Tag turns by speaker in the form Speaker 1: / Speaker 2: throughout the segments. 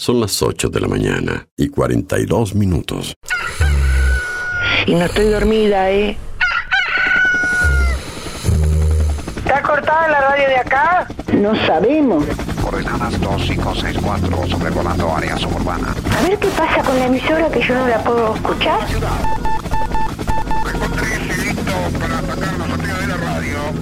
Speaker 1: Son las 8 de la mañana y 42 minutos.
Speaker 2: Y no estoy dormida, ¿eh? ¿Está cortada la radio de acá? No sabemos.
Speaker 3: Coordenadas 2564, sobrevolando área suburbana.
Speaker 2: A ver qué pasa con la emisora que yo no la puedo escuchar.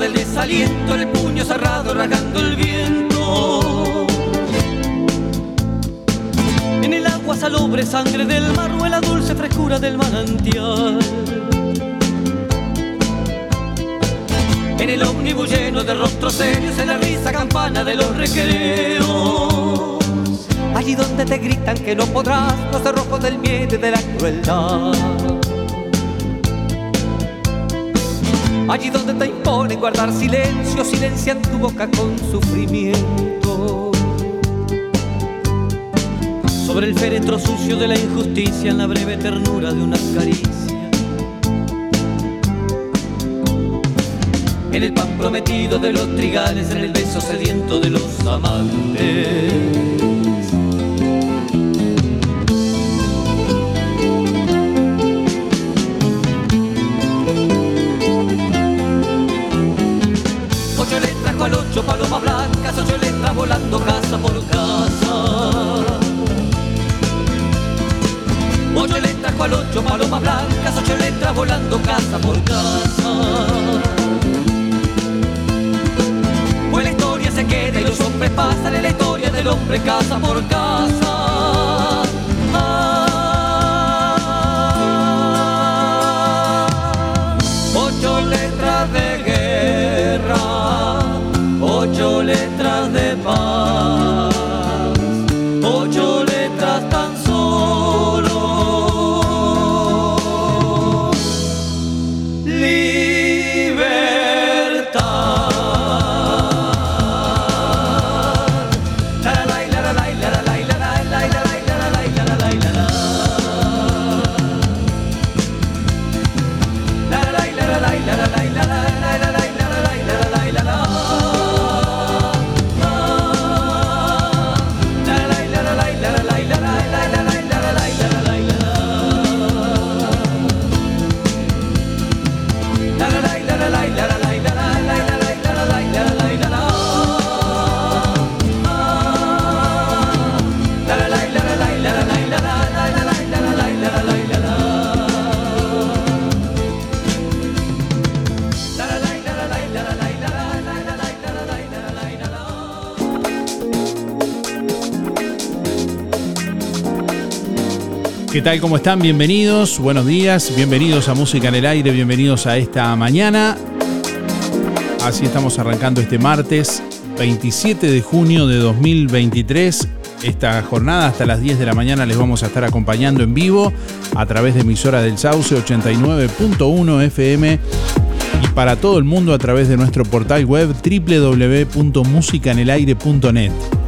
Speaker 4: Del desaliento, el puño cerrado rasgando el viento. En el agua salobre, sangre del mar o en la dulce frescura del manantial. En el ómnibus lleno de rostros serios, en la risa campana de los recreos. Allí donde te gritan que no podrás, los cerrojos del miedo y de la crueldad. Allí donde te imponen guardar silencio, silencian tu boca con sufrimiento. Sobre el féretro sucio de la injusticia, en la breve ternura de una caricia. En el pan prometido de los trigales, en el beso sediento de los amantes. Ocho palomas blancas, ocho letras volando casa por casa. Ocho letras cual ocho palomas blancas, ocho letras volando casa por casa. Pues la historia se queda y los hombres pasan en la historia del hombre casa por casa.
Speaker 5: ¿Qué tal? ¿Cómo están? Bienvenidos, buenos días, bienvenidos a Música en el Aire, bienvenidos a esta mañana. Así estamos arrancando este martes 27 de junio de 2023. Esta jornada hasta las 10 de la mañana les vamos a estar acompañando en vivo a través de emisora del Sauce 89.1 FM y para todo el mundo a través de nuestro portal web www.musicanelaire.net.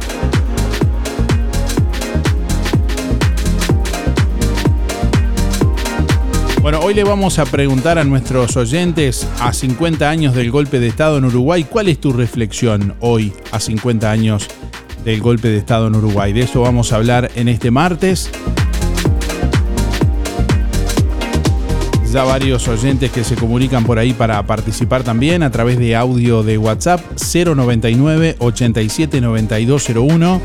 Speaker 5: Bueno, hoy le vamos a preguntar a nuestros oyentes a 50 años del golpe de Estado en Uruguay, ¿cuál es tu reflexión hoy a 50 años del golpe de Estado en Uruguay? De eso vamos a hablar en este martes. ya varios oyentes que se comunican por ahí para participar también a través de audio de WhatsApp 099 87 9201.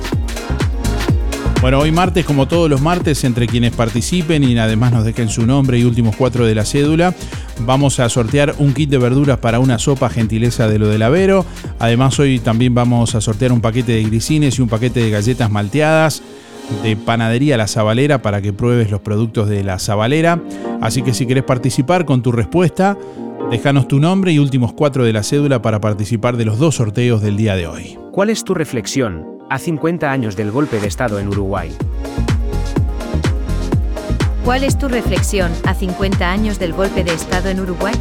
Speaker 5: Bueno, hoy martes, como todos los martes, entre quienes participen y además nos dejen su nombre y últimos cuatro de la cédula, vamos a sortear un kit de verduras para una sopa gentileza de lo del Avero. Además, hoy también vamos a sortear un paquete de grisines y un paquete de galletas malteadas de Panadería La Zabalera para que pruebes los productos de La Zabalera. Así que si querés participar con tu respuesta, déjanos tu nombre y últimos cuatro de la cédula para participar de los dos sorteos del día de hoy.
Speaker 6: ¿Cuál es tu reflexión a 50 años del golpe de Estado en Uruguay.
Speaker 7: ¿Cuál es tu reflexión a 50 años del golpe de Estado en Uruguay?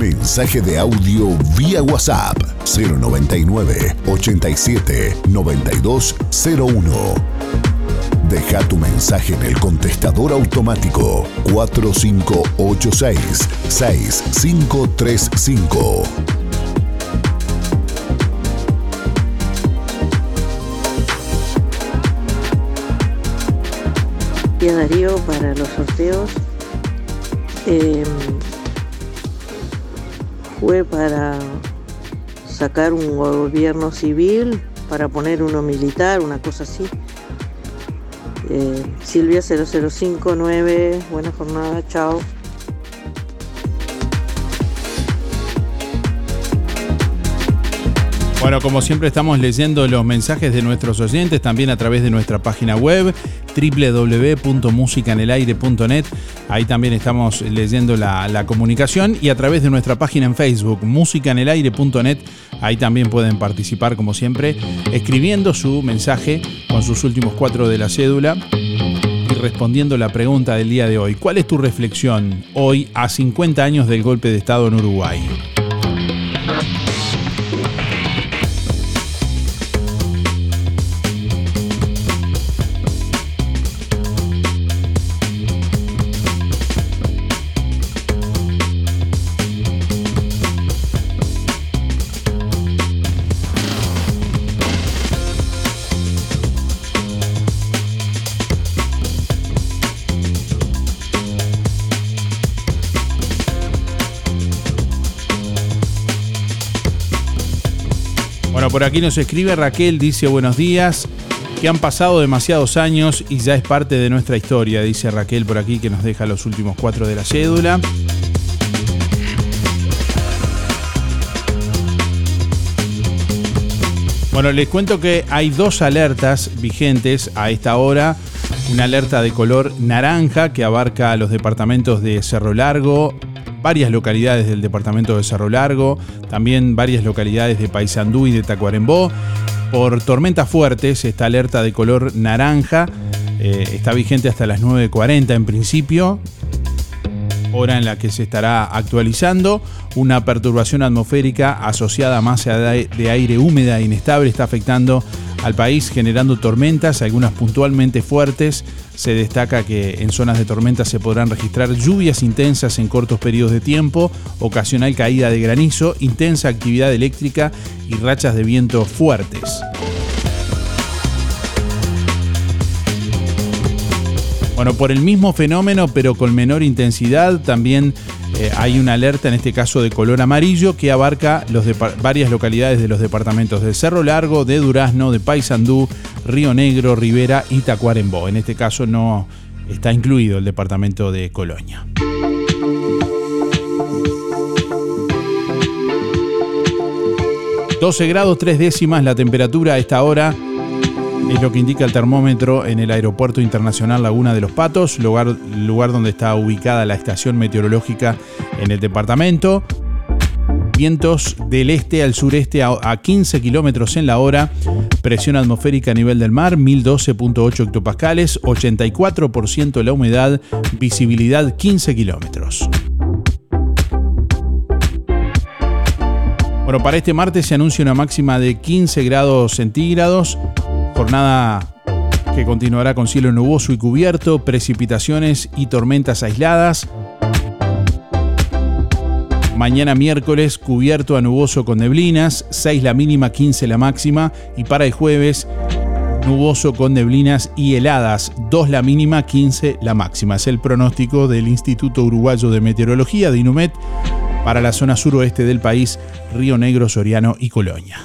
Speaker 1: Mensaje de audio vía WhatsApp 099 87 9201. Deja tu mensaje en el contestador automático 4586 6535.
Speaker 8: Darío para los sorteos. Em, fue para sacar un gobierno civil, para poner uno militar, una cosa así. Eh, Silvia 0059, buena jornada, chao.
Speaker 5: Bueno, como siempre estamos leyendo los mensajes de nuestros oyentes también a través de nuestra página web www.musicanelaire.net. Ahí también estamos leyendo la, comunicación y a través de nuestra página en Facebook, musicanelaire.net. Ahí también pueden participar, como siempre, escribiendo su mensaje con sus últimos cuatro de la cédula y respondiendo la pregunta del día de hoy. ¿Cuál es tu reflexión hoy a 50 años del golpe de Estado en Uruguay? Por aquí nos escribe Raquel, dice buenos días, que han pasado demasiados años y ya es parte de nuestra historia, dice Raquel por aquí que nos deja los últimos cuatro de la cédula. Bueno, les cuento que hay dos alertas vigentes a esta hora. Una alerta de color naranja que abarca los departamentos de Cerro Largo, varias localidades del departamento de Cerro Largo, también varias localidades de Paysandú y de Tacuarembó. Por tormentas fuertes, esta alerta de color naranja eh, está vigente hasta las 9.40 en principio, hora en la que se estará actualizando. Una perturbación atmosférica asociada a masa de aire húmeda e inestable está afectando al país generando tormentas, algunas puntualmente fuertes. Se destaca que en zonas de tormenta se podrán registrar lluvias intensas en cortos periodos de tiempo, ocasional caída de granizo, intensa actividad eléctrica y rachas de viento fuertes. Bueno, por el mismo fenómeno, pero con menor intensidad, también eh, hay una alerta, en este caso de color amarillo, que abarca varias localidades de los departamentos de Cerro Largo, de Durazno, de Paysandú, Río Negro, Rivera y Tacuarembó. En este caso no está incluido el departamento de Colonia. ...12 grados 3 décimas la temperatura a esta hora es lo que indica el termómetro en el Aeropuerto Internacional Laguna de los Patos, lugar, lugar donde está ubicada la estación meteorológica en el departamento. Vientos del este al sureste a 15 kilómetros en la hora. Presión atmosférica a nivel del mar, 1012.8 hectopascales, 84% la humedad, visibilidad 15 kilómetros. Bueno, para este martes se anuncia una máxima de 15 grados centígrados Jornada que continuará con cielo nuboso y cubierto, precipitaciones y tormentas aisladas. Mañana miércoles cubierto a nuboso con neblinas, 6 la mínima, 15 la máxima y para el jueves nuboso con neblinas y heladas, 2 la mínima, 15 la máxima. Es el pronóstico del Instituto Uruguayo de Meteorología de para la zona suroeste del país, Río Negro, Soriano y Colonia.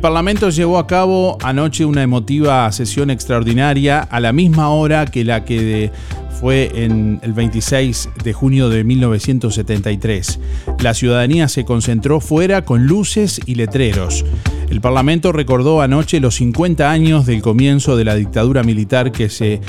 Speaker 5: El Parlamento llevó a cabo anoche una emotiva sesión extraordinaria a la misma hora que la que fue en el 26 de junio de 1973. La ciudadanía se concentró fuera con luces y letreros. El Parlamento recordó anoche los 50 años del comienzo de la dictadura militar que se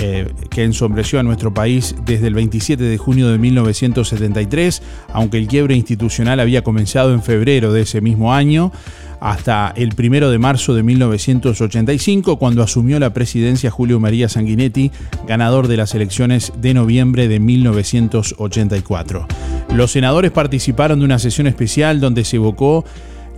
Speaker 5: eh, que ensombreció a nuestro país desde el 27 de junio de 1973, aunque el quiebre institucional había comenzado en febrero de ese mismo año hasta el primero de marzo de 1985, cuando asumió la presidencia Julio María Sanguinetti, ganador de las elecciones de noviembre de 1984. Los senadores participaron de una sesión especial donde se evocó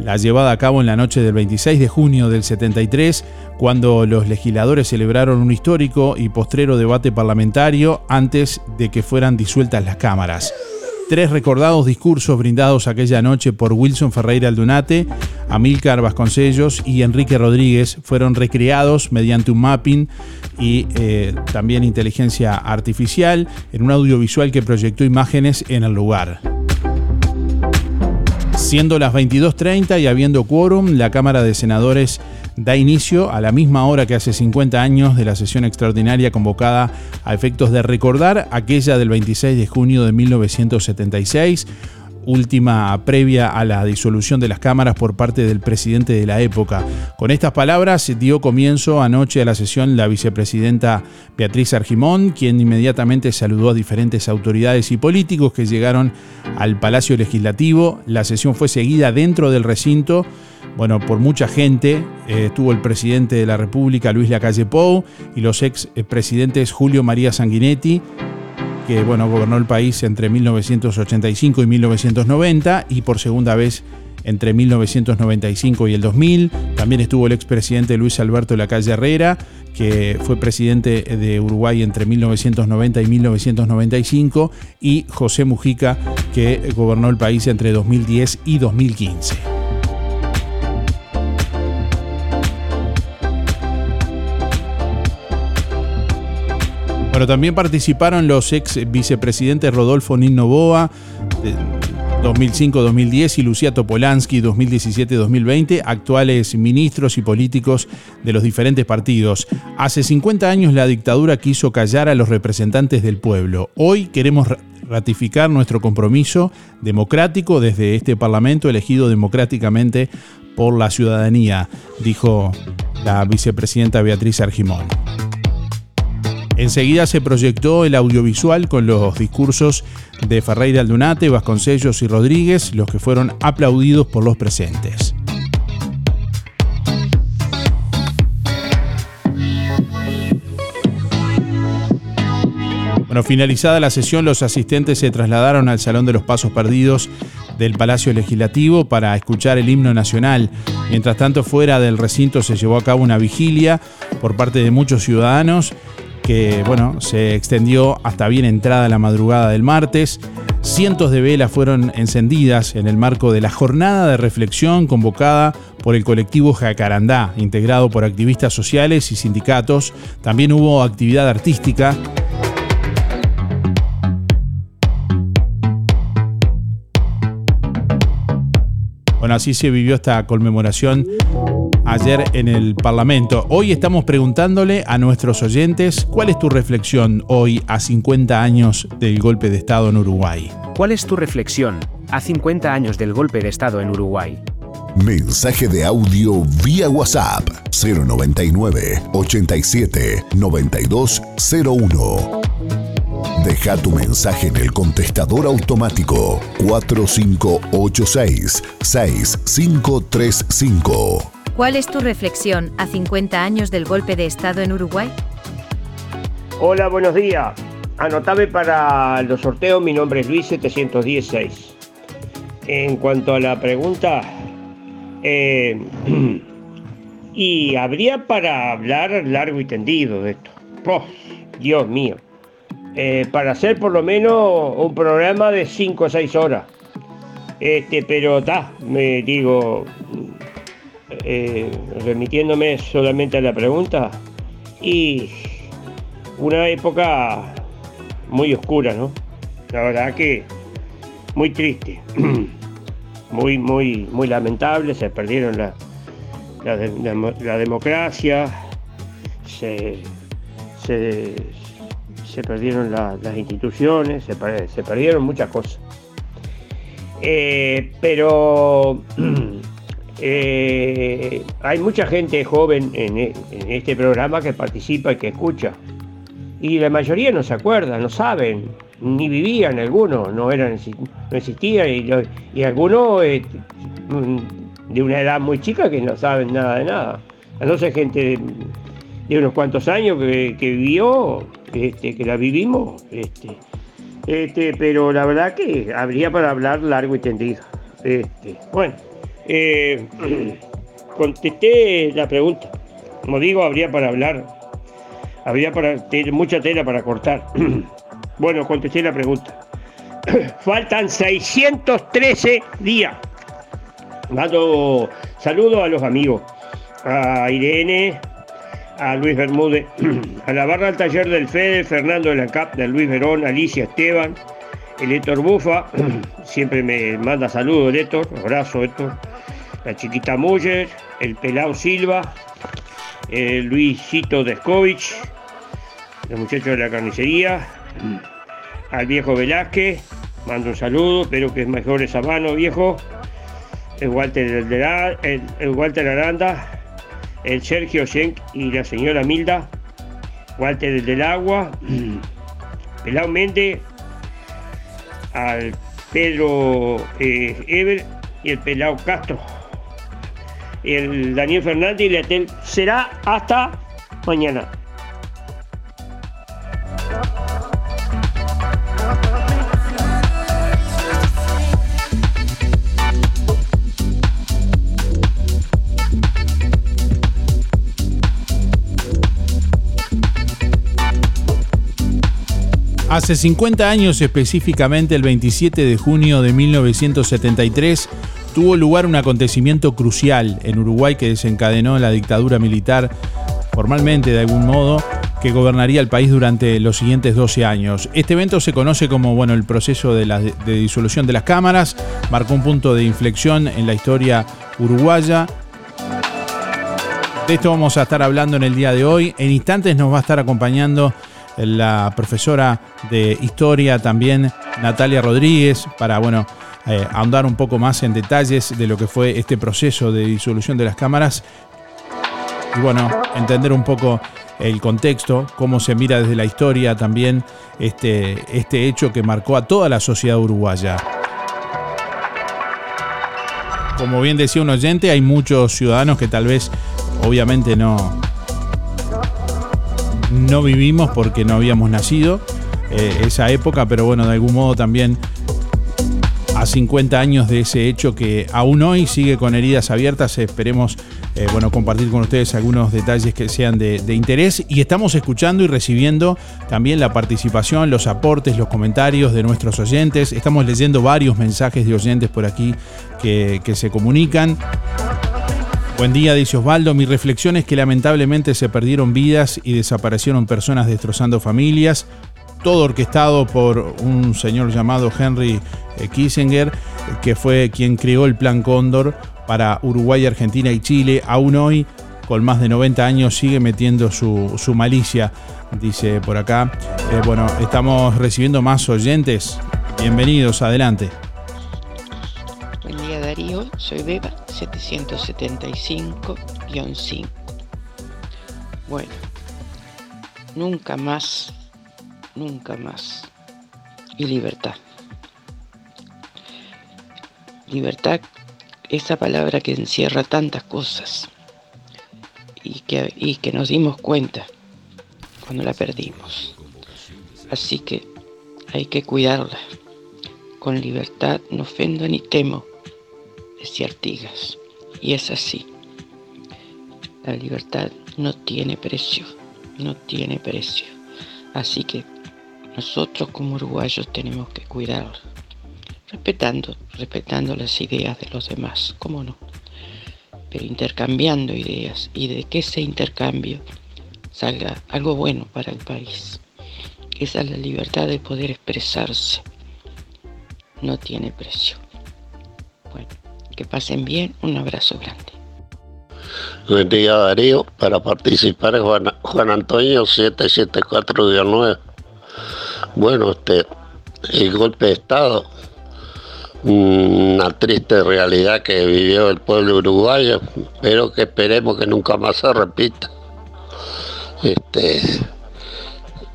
Speaker 5: la llevada a cabo en la noche del 26 de junio del 73, cuando los legisladores celebraron un histórico y postrero debate parlamentario antes de que fueran disueltas las cámaras. Tres recordados discursos brindados aquella noche por Wilson Ferreira Aldunate, Amílcar Vasconcellos y Enrique Rodríguez fueron recreados mediante un mapping y eh, también inteligencia artificial en un audiovisual que proyectó imágenes en el lugar. Siendo las 22.30 y habiendo quórum, la Cámara de Senadores da inicio a la misma hora que hace 50 años de la sesión extraordinaria convocada a efectos de recordar aquella del 26 de junio de 1976 última previa a la disolución de las cámaras por parte del presidente de la época. Con estas palabras dio comienzo anoche a la sesión la vicepresidenta Beatriz Argimón, quien inmediatamente saludó a diferentes autoridades y políticos que llegaron al Palacio Legislativo. La sesión fue seguida dentro del recinto. Bueno, por mucha gente eh, estuvo el presidente de la República, Luis Lacalle Pou, y los ex presidentes Julio María Sanguinetti, que bueno, gobernó el país entre 1985 y 1990 y por segunda vez entre 1995 y el 2000. También estuvo el expresidente Luis Alberto de la Calle Herrera, que fue presidente de Uruguay entre 1990 y 1995, y José Mujica, que gobernó el país entre 2010 y 2015. Bueno, también participaron los ex vicepresidentes Rodolfo Nino Boa, 2005-2010 y Lucía Topolansky 2017-2020, actuales ministros y políticos de los diferentes partidos. Hace 50 años la dictadura quiso callar a los representantes del pueblo. Hoy queremos ratificar nuestro compromiso democrático desde este Parlamento elegido democráticamente por la ciudadanía, dijo la vicepresidenta Beatriz Argimón. Enseguida se proyectó el audiovisual con los discursos de Ferreira Aldunate, Vasconcellos y Rodríguez, los que fueron aplaudidos por los presentes. Bueno, finalizada la sesión, los asistentes se trasladaron al Salón de los Pasos Perdidos del Palacio Legislativo para escuchar el himno nacional. Mientras tanto, fuera del recinto se llevó a cabo una vigilia por parte de muchos ciudadanos que bueno, se extendió hasta bien entrada la madrugada del martes. Cientos de velas fueron encendidas en el marco de la jornada de reflexión convocada por el colectivo Jacarandá, integrado por activistas sociales y sindicatos. También hubo actividad artística. Bueno, así se vivió esta conmemoración ayer en el Parlamento. Hoy estamos preguntándole a nuestros oyentes cuál es tu reflexión hoy a 50 años del golpe de Estado en Uruguay.
Speaker 6: ¿Cuál es tu reflexión a 50 años del golpe de Estado en Uruguay?
Speaker 1: Mensaje de audio vía WhatsApp 099 87 9201. Deja tu mensaje en el contestador automático 4586 6535.
Speaker 7: ¿Cuál es tu reflexión a 50 años del golpe de Estado en Uruguay?
Speaker 9: Hola, buenos días. anotame para los sorteos, mi nombre es Luis 716. En cuanto a la pregunta, eh, y habría para hablar largo y tendido de esto. Oh, Dios mío. Eh, para hacer por lo menos un programa de 5 o 6 horas. Este, pero está, me digo, eh, remitiéndome solamente a la pregunta, y una época muy oscura, ¿no? La verdad que muy triste, muy, muy, muy lamentable, se perdieron la, la, democracia, se, se, perdieron las instituciones, se, perdieron muchas cosas. Eh, pero eh, hay mucha gente joven en, en, este programa que participa y que escucha. Y la mayoría no se acuerda, no saben, ni vivían algunos, no, eran, no existían, y, y algunos eh, de una edad muy chica que no saben nada de nada. A no ser gente de, unos cuantos años que, vivió, este, que la vivimos, este, este, pero la verdad que habría para hablar largo y tendido. Este, bueno, eh, contesté la pregunta. Como digo, habría para hablar, habría para mucha tela para cortar. bueno, contesté la pregunta. Faltan 613 días Mando saludos a los amigos, a Irene, a Luis Bermúdez, a la barra del taller del Fede, Fernando de la CAP, de Luis Verón, Alicia Esteban, el Héctor Bufa, siempre me manda saludos Héctor, abrazo Héctor, la chiquita Muller, el Pelao Silva, el Luisito Descovich, los muchachos de la carnicería, al viejo Velázquez, mando un saludo, espero que es mejor esa mano, viejo. El Walter, el, el Walter Aranda, el Sergio Schenk y la señora Milda, Walter del Agua, Pelao Méndez, al Pedro eh, Ever y el Pelao Castro. El Daniel Fernández y Leatel será hasta mañana.
Speaker 5: Hace 50 años, específicamente el 27 de junio de 1973, tuvo lugar un acontecimiento crucial en Uruguay que desencadenó la dictadura militar, formalmente de algún modo, que gobernaría el país durante los siguientes 12 años. Este evento se conoce como bueno, el proceso de, de disolución de las cámaras, marcó un punto de inflexión en la historia uruguaya. De esto vamos a estar hablando en el día de hoy. En instantes nos va a estar acompañando la profesora de historia también, Natalia Rodríguez, para, bueno, eh, ahondar un poco más en detalles de lo que fue este proceso de disolución de las cámaras y, bueno, entender un poco el contexto, cómo se mira desde la historia también este, este hecho que marcó a toda la sociedad uruguaya. Como bien decía un oyente, hay muchos ciudadanos que tal vez obviamente no, no vivimos porque no habíamos nacido eh, esa época, pero bueno, de algún modo también a 50 años de ese hecho que aún hoy sigue con heridas abiertas, esperemos eh, bueno, compartir con ustedes algunos detalles que sean de, interés y estamos escuchando y recibiendo también la participación, los aportes, los comentarios de nuestros oyentes. Estamos leyendo varios mensajes de oyentes por aquí que, que se comunican. Buen día, dice Osvaldo. Mi reflexión es que lamentablemente se perdieron vidas y desaparecieron personas destrozando familias. Todo orquestado por un señor llamado Henry eh, Kissinger, que fue quien creó el Plan Cóndor para Uruguay, Argentina y Chile. Aún hoy, con más de 90 años, sigue metiendo su, malicia, dice por acá. Eh, bueno, estamos recibiendo más oyentes. Bienvenidos, adelante.
Speaker 10: Buen día Darío, soy Beba 775-5. Bueno, nunca más, nunca más. Y libertad. Libertad, esa palabra que encierra tantas cosas y que, y que nos dimos cuenta cuando la perdimos. Así que hay que cuidarla. Con libertad no ofendo ni temo, decía Artigas. Y es así. La libertad no tiene precio, no tiene precio. Así que nosotros como uruguayos tenemos que cuidarla, respetando, respetando las ideas de los demás, ¿cómo no? Pero intercambiando ideas y de que ese intercambio salga algo bueno para el país. Esa es la libertad de poder expresarse. No tiene precio. Bueno, pasen bien. Un abrazo grande.
Speaker 11: Buen día Darío, para participar Juan, Juan Antonio 774-9. Bueno, este, el golpe de Estado, una triste realidad que vivió el pueblo uruguayo, pero que esperemos que nunca más se repita. Este,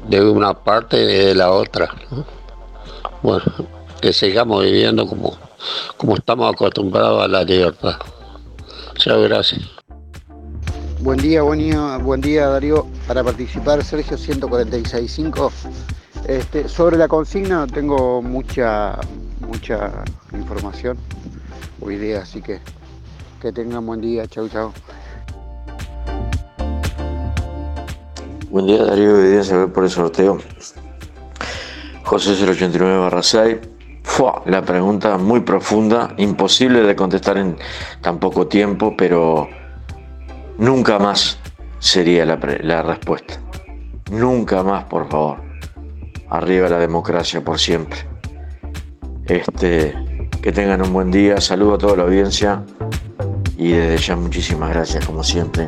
Speaker 11: de una parte y de la otra. Bueno, que sigamos viviendo como, como estamos acostumbrados a la libertad. Muchas gracias.
Speaker 12: Buen día, buen día, buen día Darío. Para participar, Sergio 146.5. Este, sobre la consigna no tengo mucha, mucha información o idea, así que que tengan buen día. Chau, chau.
Speaker 13: Buen día Darío, hoy día se ve por el sorteo. José 089 barra 6. Fua, la pregunta muy profunda, imposible de contestar en tan poco tiempo, pero nunca más sería la, la respuesta. Nunca más, por favor. Arriba la democracia por siempre. Este, que tengan un buen día, saludo a toda la audiencia y desde ya muchísimas gracias como siempre.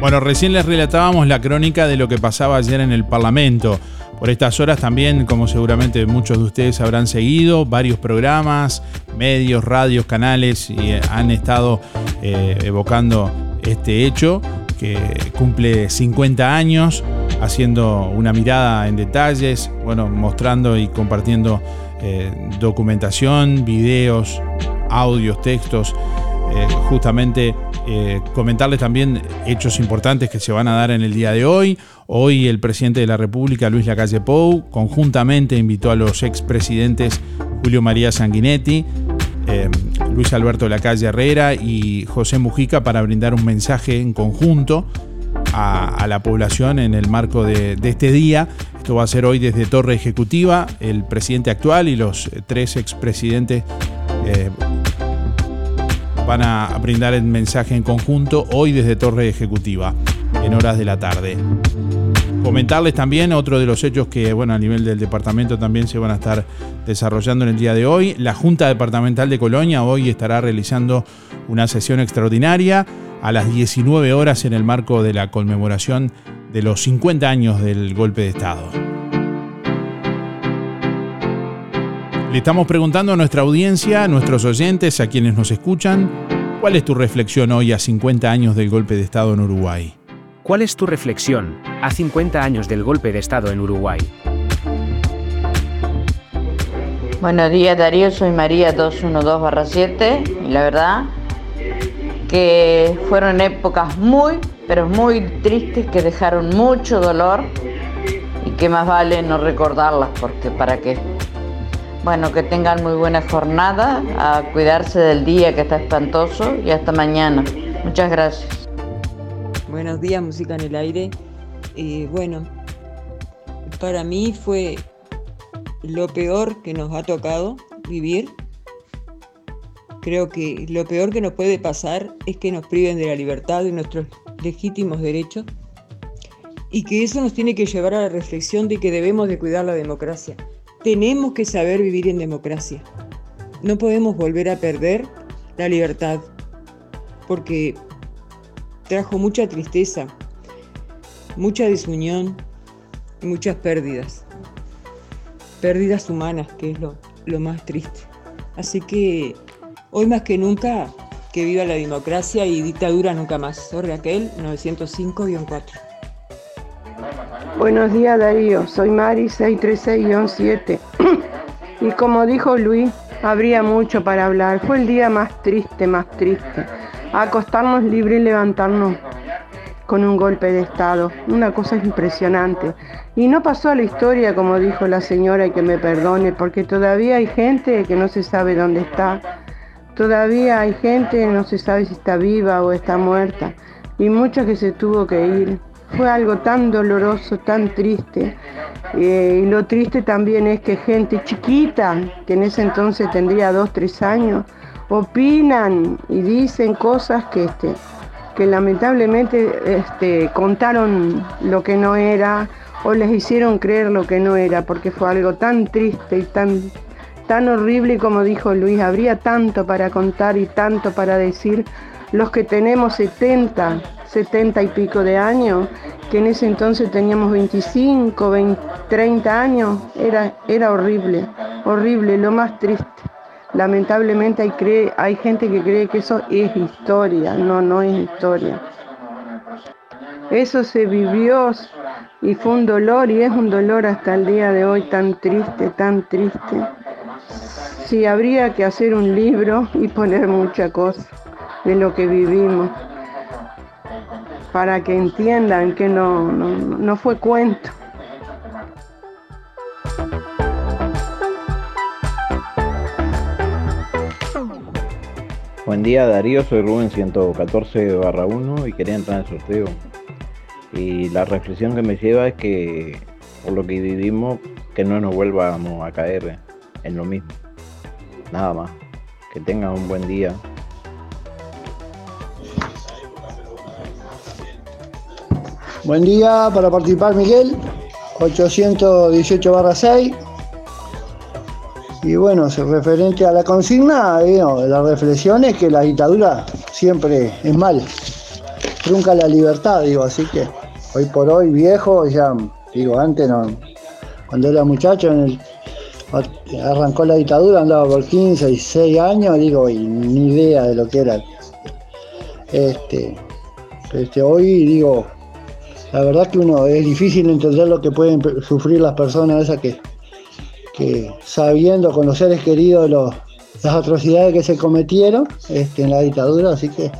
Speaker 5: Bueno, recién les relatábamos la crónica de lo que pasaba ayer en el Parlamento. Por estas horas también, como seguramente muchos de ustedes habrán seguido, varios programas, medios, radios, canales y eh, han estado eh, evocando este hecho que cumple 50 años, haciendo una mirada en detalles, bueno, mostrando y compartiendo eh, documentación, videos, audios, textos, justamente eh, comentarles también hechos importantes que se van a dar en el día de hoy. Hoy el presidente de la República, Luis Lacalle Pou, conjuntamente invitó a los expresidentes Julio María Sanguinetti, eh, Luis Alberto Lacalle Herrera y José Mujica para brindar un mensaje en conjunto a, la población en el marco de, este día. Esto va a ser hoy desde Torre Ejecutiva. El presidente actual y los tres expresidentes eh, van a brindar el mensaje en conjunto hoy desde Torre Ejecutiva, en horas de la tarde. Comentarles también otro de los hechos que, bueno, a nivel del departamento también se van a estar desarrollando en el día de hoy. La Junta Departamental de Colonia hoy estará realizando una sesión extraordinaria a las 19 horas en el marco de la conmemoración de los 50 años del golpe de Estado. Le estamos preguntando a nuestra audiencia, a nuestros oyentes, a quienes nos escuchan, ¿cuál es tu reflexión hoy a 50 años del golpe de Estado en Uruguay?
Speaker 6: ¿Cuál es tu reflexión a 50 años del golpe de Estado en Uruguay?
Speaker 14: Buenos días Darío, soy María 212-7 y la verdad que fueron épocas muy, pero muy tristes que dejaron mucho dolor y que más vale no recordarlas porque para qué. Bueno, que tengan muy buena jornada, a cuidarse del día que está espantoso y hasta mañana. Muchas gracias.
Speaker 15: Buenos días, música en el aire. Eh, bueno, para mí fue lo peor que nos ha tocado vivir. Creo que lo peor que nos puede pasar es que nos priven de la libertad, de nuestros legítimos derechos, y que eso nos tiene que llevar a la reflexión de que debemos de cuidar la democracia. Tenemos que saber vivir en democracia. No podemos volver a perder la libertad, porque trajo mucha tristeza, mucha desunión y muchas pérdidas. Pérdidas humanas, que es lo, lo más triste. Así que hoy más que nunca, que viva la democracia y dictadura nunca más. Soy Raquel, 905-4.
Speaker 16: Buenos días Darío, soy Mari 636-7 y como dijo Luis, habría mucho para hablar. Fue el día más triste, más triste. Acostarnos libre y levantarnos con un golpe de Estado. Una cosa impresionante. Y no pasó a la historia, como dijo la señora, y que me perdone, porque todavía hay gente que no se sabe dónde está. Todavía hay gente que no se sabe si está viva o está muerta. Y mucha que se tuvo que ir. Fue algo tan doloroso, tan triste. Eh, y lo triste también es que gente chiquita, que en ese entonces tendría dos, tres años, opinan y dicen cosas que, este, que lamentablemente este, contaron lo que no era o les hicieron creer lo que no era, porque fue algo tan triste y tan, tan horrible como dijo Luis, habría tanto para contar y tanto para decir los que tenemos 70, 70 y pico de años, que en ese entonces teníamos 25, 20, 30 años, era, era horrible, horrible, lo más triste. Lamentablemente hay, gente que cree que eso es historia, no, no es historia. Eso se vivió y fue un dolor y es un dolor hasta el día de hoy tan triste, tan triste. Sí, habría que hacer un libro y poner mucha cosa de lo que vivimos para que entiendan que no, no, no fue cuento.
Speaker 17: Buen día Darío, soy Rubén 114 barra 1 y quería entrar en el sorteo. Y la reflexión que me lleva es que por lo que vivimos, que no nos vuelvamos a caer en lo mismo. Nada más. Que tengan un buen día.
Speaker 18: Buen día para participar Miguel, 818 barra 6. Y bueno, referente a la consigna, la reflexión es que la dictadura siempre es mal, trunca la libertad, digo, así que hoy por hoy viejo, ya, digo, antes no, cuando era muchacho, arrancó la dictadura, andaba por 15, 16 años, digo, y ni idea de lo que era. Este, este, hoy digo, la verdad que uno es difícil entender lo que pueden sufrir las personas esas que que sabiendo con los seres queridos las atrocidades que se cometieron este, en la dictadura, así que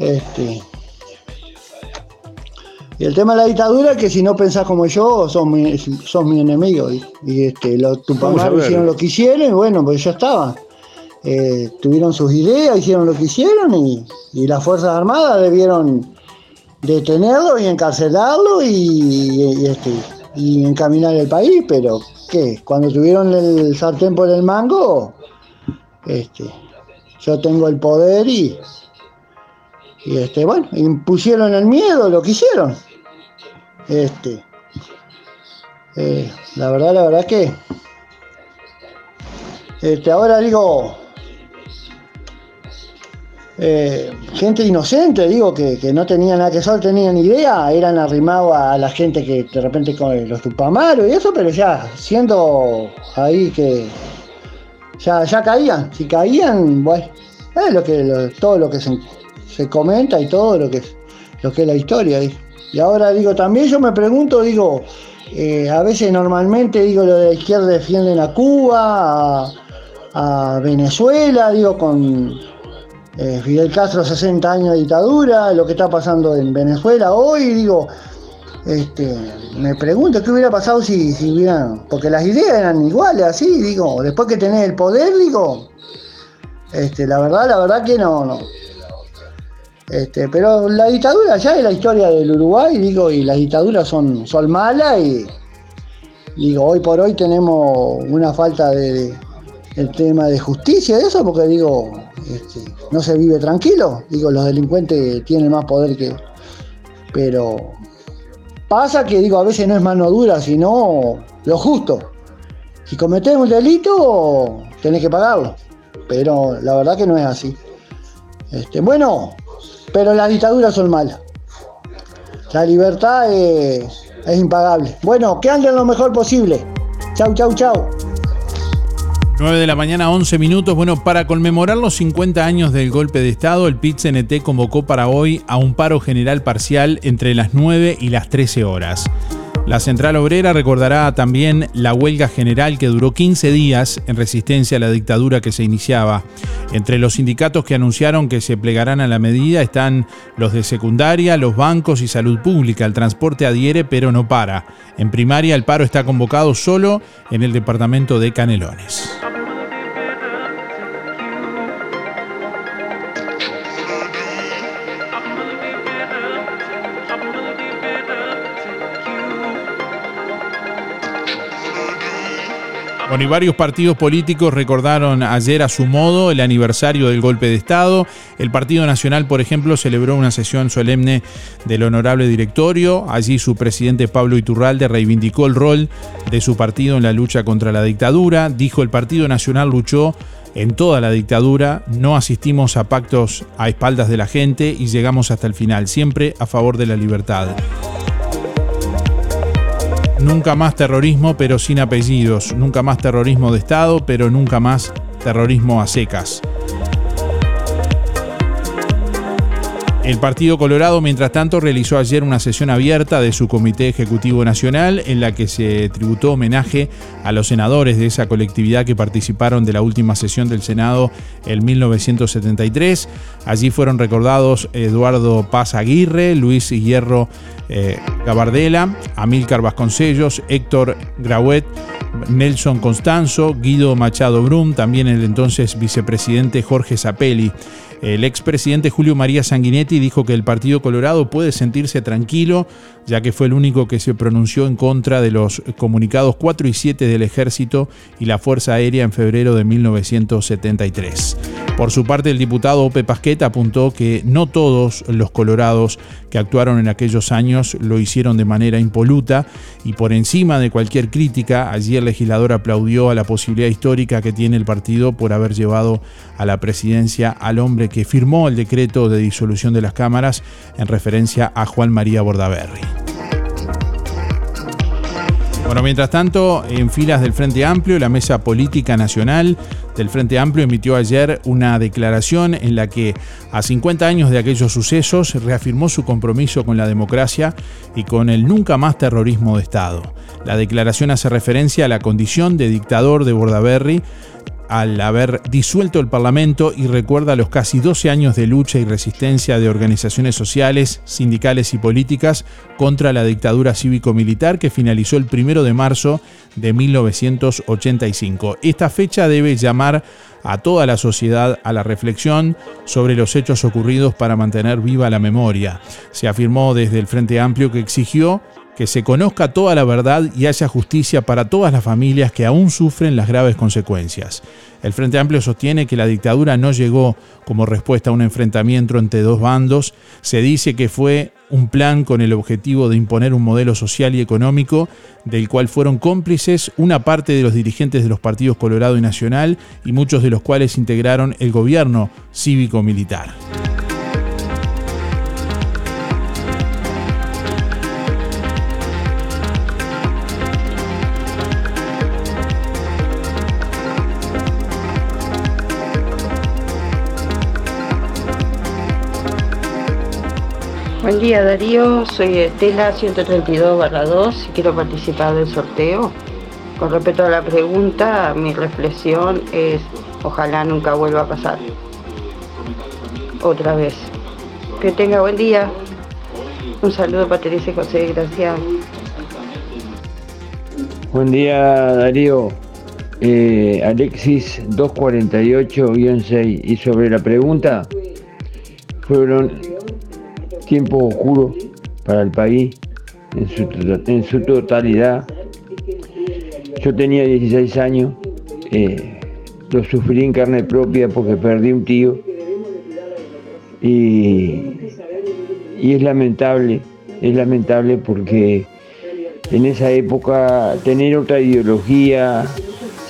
Speaker 18: este, y el tema de la dictadura que si no pensás como yo, sos mi, sos mi enemigo. Y, este, los hicieron lo que hicieron y bueno, pues ya estaba. Eh, tuvieron sus ideas, hicieron lo que hicieron y, las Fuerzas Armadas debieron detenerlo y encarcelarlo y, este, y encaminar el país, pero ¿qué? Cuando tuvieron el sartén por el mango, este, yo tengo el poder y, y este, bueno, impusieron el miedo, lo que hicieron. Este, eh, la verdad, la verdad es que, este, ahora digo, eh, gente inocente, digo, que, no tenía nada que hacer, tenían idea, eran arrimados a la gente que de repente con los tupamaros y eso, pero ya siendo ahí que ya, ya caían, si caían, bueno, es que, todo lo que se, comenta y todo lo que, lo que es la historia. Y ahora digo, también yo me pregunto, digo, eh, a veces normalmente digo lo de la izquierda defienden a Cuba, a Venezuela, digo, con eh, Fidel Castro 60 años de dictadura, lo que está pasando en Venezuela hoy, digo, este, me pregunto qué hubiera pasado si, si hubieran, porque las ideas eran iguales, así, digo, después que tenés el poder, digo, este, la verdad, la verdad que no, no. Este, pero la dictadura ya es la historia del Uruguay, digo, y las dictaduras son, son malas y digo, hoy por hoy tenemos una falta de, el tema de justicia, de eso, porque digo, este, no se vive tranquilo. Digo, los delincuentes tienen más poder que. Pero pasa que, digo, a veces no es mano dura, sino lo justo. Si cometés un delito, tenés que pagarlo. Pero la verdad que no es así. Este, bueno, pero las dictaduras son malas. La libertad es, es impagable. Bueno, que anden lo mejor posible. Chau, chau, chau.
Speaker 5: 9 de la mañana, 11 minutos. Bueno, para conmemorar los 50 años del golpe de Estado, el PIT-CNT convocó para hoy a un paro general parcial entre las 9 y las 13 horas. La Central Obrera recordará también la huelga general que duró 15 días en resistencia a la dictadura que se iniciaba. Entre los sindicatos que anunciaron que se plegarán a la medida están los de secundaria, los bancos y salud pública. El transporte adhiere pero no para. En primaria el paro está convocado solo en el departamento de Canelones. Bueno, y varios partidos políticos recordaron ayer a su modo el aniversario del golpe de Estado. El Partido Nacional, por ejemplo, celebró una sesión solemne del honorable directorio. Allí su presidente Pablo Iturralde reivindicó el rol de su partido en la lucha contra la dictadura. Dijo el Partido Nacional luchó en toda la dictadura, no asistimos a pactos a espaldas de la gente y llegamos hasta el final, siempre a favor de la libertad. Nunca más terrorismo, pero sin apellidos. Nunca más terrorismo de Estado, pero nunca más terrorismo a secas. El Partido Colorado, mientras tanto, realizó ayer una sesión abierta de su Comité Ejecutivo Nacional en la que se tributó homenaje a los senadores de esa colectividad que participaron de la última sesión del Senado en 1973. Allí fueron recordados Eduardo Paz Aguirre, Luis Hierro eh, Gabardela, Amílcar Vasconcellos, Héctor Grauet, Nelson Constanzo, Guido Machado Brum, también el entonces vicepresidente Jorge Zapelli. El expresidente Julio María Sanguinetti dijo que el Partido Colorado puede sentirse tranquilo, ya que fue el único que se pronunció en contra de los comunicados 4 y 7 del Ejército y la Fuerza Aérea en febrero de 1973. Por su parte, el diputado Ope Pasqueta apuntó que no todos los colorados que actuaron en aquellos años lo hicieron de manera impoluta y por encima de cualquier crítica, allí el legislador aplaudió a la posibilidad histórica que tiene el partido por haber llevado a la presidencia al hombre que firmó el decreto de disolución de las cámaras en referencia a Juan María Bordaberry. Bueno, mientras tanto, en filas del Frente Amplio, la Mesa Política Nacional del Frente Amplio emitió ayer una declaración en la que, a 50 años de aquellos sucesos, reafirmó su compromiso con la democracia y con el nunca más terrorismo de Estado. La declaración hace referencia a la condición de dictador de Bordaberry al haber disuelto el Parlamento y recuerda los casi 12 años de lucha y resistencia de organizaciones sociales, sindicales y políticas contra la dictadura cívico-militar que finalizó el 1 de marzo de 1985. Esta fecha debe llamar a toda la sociedad a la reflexión sobre los hechos ocurridos para mantener viva la memoria. Se afirmó desde el Frente Amplio que exigió que se conozca toda la verdad y haya justicia para todas las familias que aún sufren las graves consecuencias. El Frente Amplio sostiene que la dictadura no llegó como respuesta a un enfrentamiento entre dos bandos. Se dice que fue un plan con el objetivo de imponer un modelo social y económico del cual fueron cómplices una parte de los dirigentes de los partidos Colorado y Nacional y muchos de los cuales integraron el gobierno cívico-militar.
Speaker 19: Buen día Darío, soy Estela 132 2 y quiero participar del sorteo. Con respecto a la pregunta, mi reflexión es ojalá nunca vuelva a pasar. Otra vez. Que tenga buen día. Un saludo para Teresa y José, gracias.
Speaker 20: Buen día Darío. Eh, Alexis 248-6 y sobre la pregunta fueron tiempo oscuro para el país en su, totalidad. Yo tenía 16 años, eh, lo sufrí en carne propia porque perdí un tío y, y es lamentable, es lamentable porque en esa época tener otra ideología,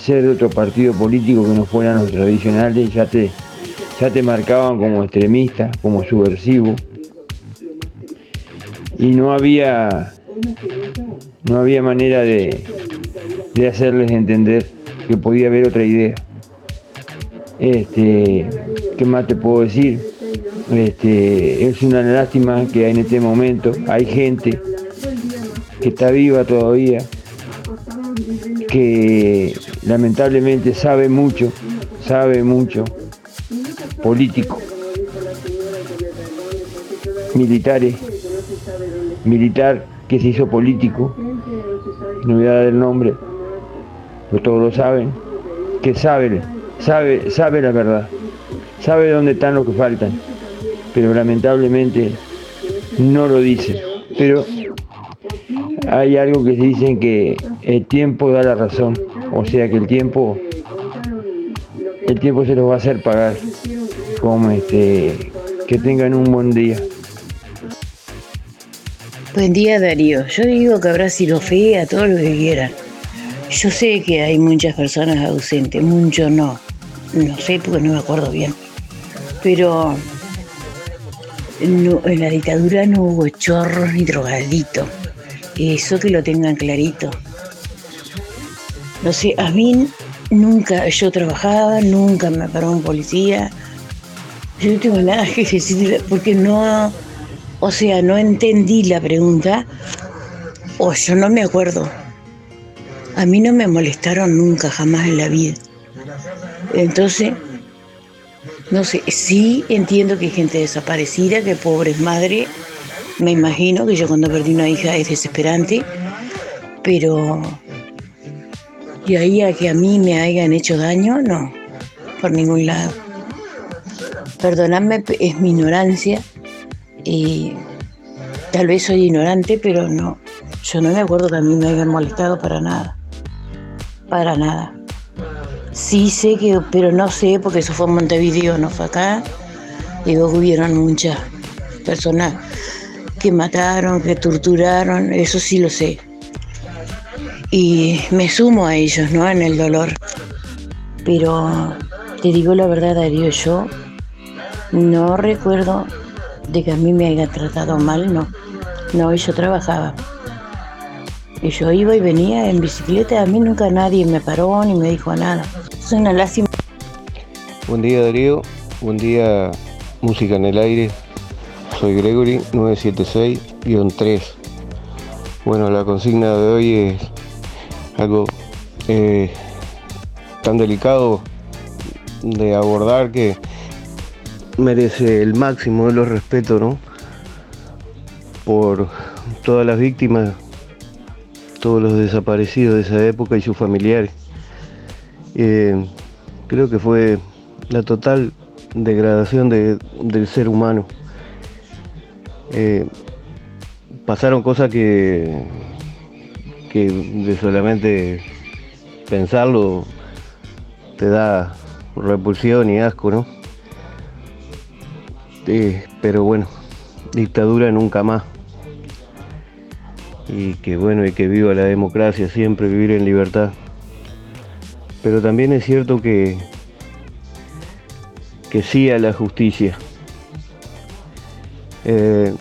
Speaker 20: ser de otro partido político que no fueran los tradicionales, ya te, ya te marcaban como extremista, como subversivo y no había no había manera de, de hacerles entender que podía haber otra idea. Este, ¿qué más te puedo decir? Este, es una lástima que en este momento hay gente
Speaker 21: que está viva todavía, que lamentablemente sabe mucho, sabe mucho, político, militares, militar que se hizo político, no voy a dar el nombre, pero todos lo saben, que sabe, sabe, sabe la verdad, sabe dónde están los que faltan, pero lamentablemente no lo dice. Pero hay algo que dicen que el tiempo da la razón, o sea que el tiempo, el tiempo se los va a hacer pagar, como este, que tengan un buen día.
Speaker 22: Buen día Darío, yo digo que habrá sido fea, todo lo que quieran. Yo sé que hay muchas personas ausentes, muchos no, no sé porque no me acuerdo bien, pero en la dictadura no hubo chorros ni drogaditos. Eso que lo tengan clarito. No sé, a mí nunca, yo trabajaba, nunca me paró un policía. Yo no tengo nada que decir porque no, o sea, no entendí la pregunta o yo no me acuerdo. A mí no me molestaron nunca, jamás en la vida. Entonces, no sé, sí entiendo que hay gente desaparecida, que pobres madres, me imagino que yo cuando perdí una hija es desesperante, pero y ahí a que a mí me hayan hecho daño, no, por ningún lado. Perdonadme, es mi ignorancia y tal vez soy ignorante, pero no, yo no me acuerdo que a mí me hayan molestado para nada, para nada. Sí sé que, pero no sé, porque eso fue en Montevideo, no fue acá. Y luego hubieron muchas personas que mataron, que torturaron, eso sí lo sé. Y me sumo a ellos, ¿no? En el dolor. Pero te digo la verdad, Darío, yo no recuerdo de que a mí me haya tratado mal, no. No, yo trabajaba. Y yo iba y venía en bicicleta, a mí nunca nadie me paró ni me dijo nada. Es una lástima.
Speaker 23: Buen día Darío, buen día Música en el Aire. Soy Gregory 976-3. Bueno, la consigna de hoy es algo eh, tan delicado de abordar que merece el máximo de los respetos, ¿no? Por todas las víctimas todos los desaparecidos de esa época y sus familiares. Eh, creo que fue la total degradación de, del ser humano. Eh, pasaron cosas que, que de solamente pensarlo te da repulsión y asco, ¿no? Eh, pero bueno, dictadura nunca más y que bueno, y que viva la democracia, siempre vivir en libertad. Pero también es cierto que, que sí a la justicia. Eh,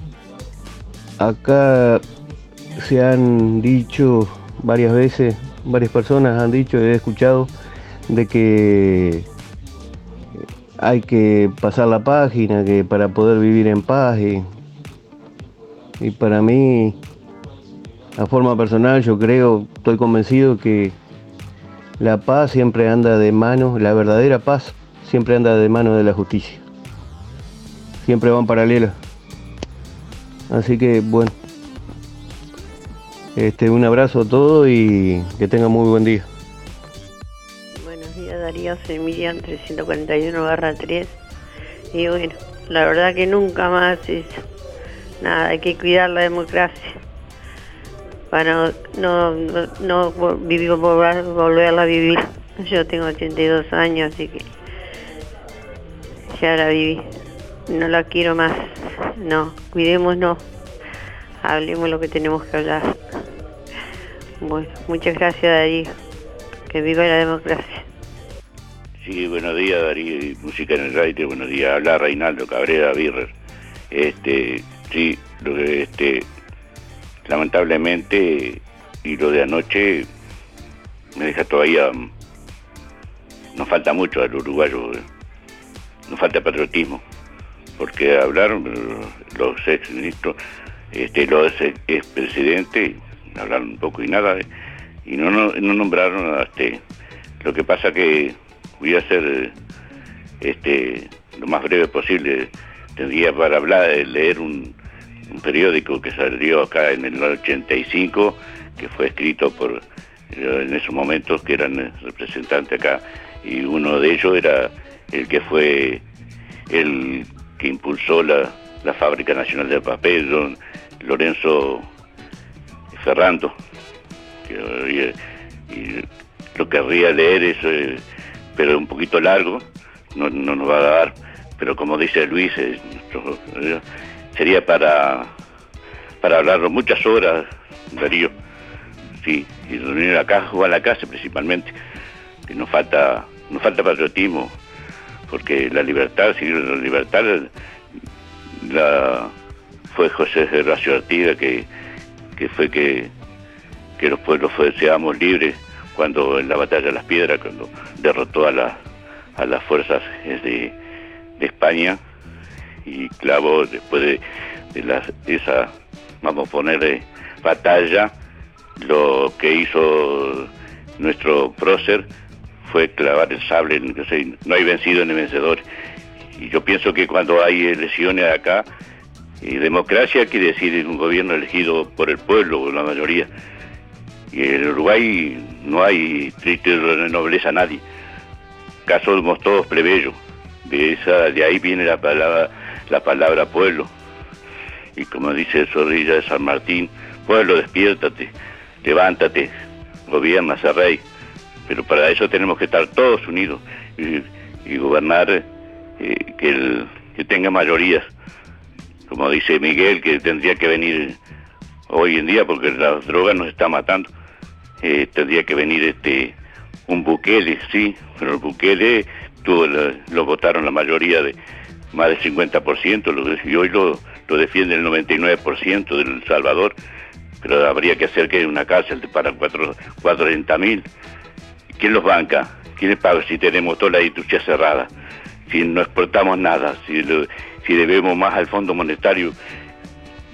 Speaker 23: acá se han dicho varias veces, varias personas han dicho, he escuchado, de que hay que pasar la página, que para poder vivir en paz y, y para mí a forma personal yo creo, estoy convencido que la paz siempre anda de mano, la verdadera paz siempre anda de mano de la justicia. Siempre van paralelas. Así que bueno. Este, un abrazo a todos y que tengan muy buen día.
Speaker 24: Darío, soy Miriam 341 barra 3. Y bueno, la verdad que nunca más es nada, hay que cuidar la democracia para no, no, no vivir, volver, volverla a vivir. Yo tengo 82 años, así que ya la viví. No la quiero más. No, cuidémonos. Hablemos lo que tenemos que hablar. Bueno, muchas gracias Darío. Que viva la democracia.
Speaker 25: Sí, buenos días Darío y Música en el Aire, buenos días. Habla Reinaldo Cabrera Birrer. Este, sí, lo que este lamentablemente, y lo de anoche me deja todavía, nos falta mucho al uruguayo, eh. nos falta patriotismo, porque hablar los ex ministros, este, los ex presidentes, hablaron un poco y nada, y no, no, no nombraron a este. Lo que pasa que voy a hacer este lo más breve posible. Tendría para hablar, leer un, periódico que salió acá en el 85, que fue escrito por en esos momentos que eran representantes acá, y uno de ellos era el que fue el que impulsó la, la Fábrica Nacional de Papel, Lorenzo Ferrando. Que, y, lo querría leer, eso, eh, pero un poquito largo, no, no, nos va a dar, pero como dice Luis, eh, sería para, para hablarlo muchas horas, Darío. Sí, y reunir acá, o a la casa principalmente, que nos falta, nos falta patriotismo, porque la libertad, si la libertad la, fue José Gervasio Artigas que, que fue que, que los pueblos seamos libres cuando en la batalla de las piedras, cuando derrotó a, la, a las fuerzas de, de España y clavó después de, de esa, vamos a ponerle, batalla, lo que hizo nuestro prócer fue clavar el sable, no hay vencido ni vencedor. Y yo pienso que cuando hay elecciones acá, y democracia quiere decir un gobierno elegido por el pueblo, la mayoría. Y en Uruguay no hay triste nobleza a nadie. Acá somos todos plebeyos. De, esa, de ahí viene la palabra, la palabra pueblo. Y como dice Zorrilla de San Martín, pueblo, despiértate, levántate, gobierna, ser rey. Pero para eso tenemos que estar todos unidos y, gobernar eh, que, el, que tenga mayorías. Como dice Miguel, que tendría que venir hoy en día, porque la droga nos está matando, eh, tendría que venir este un Bukele, sí, pero el Bukele tuvo lo votaron la mayoría de más del 50%, y hoy lo, lo defiende el 99% del Salvador, pero habría que hacer que una cárcel para 440 mil ¿Quién los banca? ¿Quién paga si tenemos toda la industria cerrada? Si no exportamos nada, si, si debemos más al Fondo Monetario,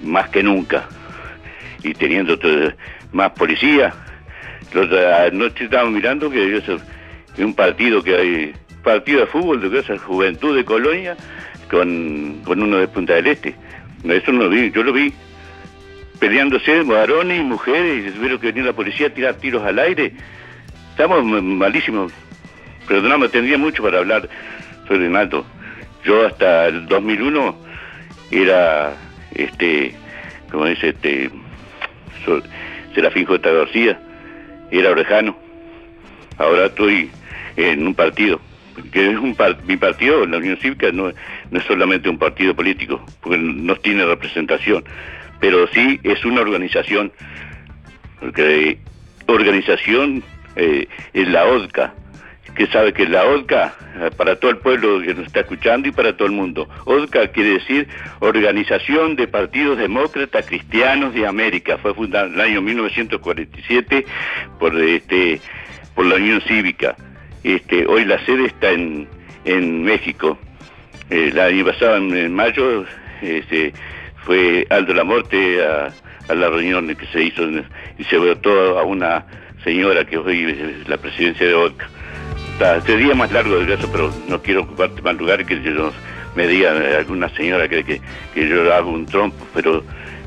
Speaker 25: más que nunca, y teniendo más policía. Los, anoche estábamos mirando que es un partido que hay, partido de fútbol de esa Juventud de Colonia con, con uno de Punta del Este. Eso no lo vi, yo lo vi peleándose varones y mujeres y tuvieron que venir la policía a tirar tiros al aire Estamos malísimos. Perdóname, tendría mucho para hablar. Soy Renato. Yo hasta el 2001 era, este, como dice, este, Serafín J. García, era orejano. Ahora estoy en un partido, que es un mi partido, la Unión Cívica, no, no es solamente un partido político, porque no tiene representación, pero sí es una organización, porque organización eh, es la ODCA, que sabe que la ODCA, eh, para todo el pueblo que nos está escuchando y para todo el mundo, ODCA quiere decir Organización de Partidos Demócratas Cristianos de América, fue fundada en el año 1947 por, este, por la Unión Cívica. Este, hoy la sede está en, en México. Eh, el año pasado, en, mayo, este, fue Aldo la Morte a, a la reunión que se hizo y se votó a una señora que hoy es la presidencia de OCA. Sería más largo del caso, pero no quiero ocuparte más lugar que yo me diga alguna señora que, que, yo hago un trompo, pero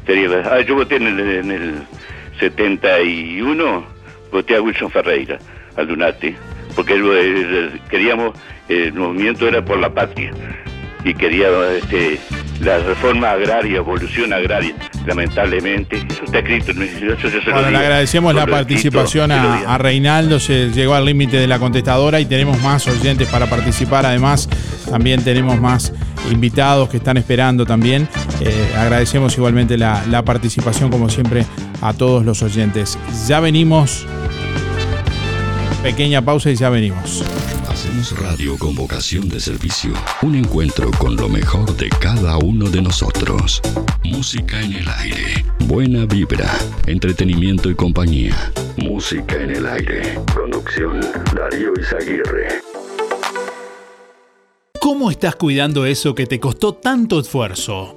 Speaker 25: sería... Ah, yo voté en el, en el 71, voté a Wilson Ferreira, al Dunate, porque queríamos, el movimiento era por la patria y quería este, la reforma agraria, evolución agraria, lamentablemente. Eso está escrito en
Speaker 5: Bueno, le agradecemos la participación a, Reinaldo, se llegó al límite de la contestadora y tenemos más oyentes para participar. Además, también tenemos más invitados que están esperando también. Eh, agradecemos igualmente la, la participación, como siempre, a todos los oyentes. Ya venimos. Pequeña pausa y ya venimos.
Speaker 1: Hacemos radio con vocación de servicio. Un encuentro con lo mejor de cada uno de nosotros. Música en el aire. Buena vibra. Entretenimiento y compañía. Música en el aire. Producción Darío Izaguirre.
Speaker 5: ¿Cómo estás cuidando eso que te costó tanto esfuerzo?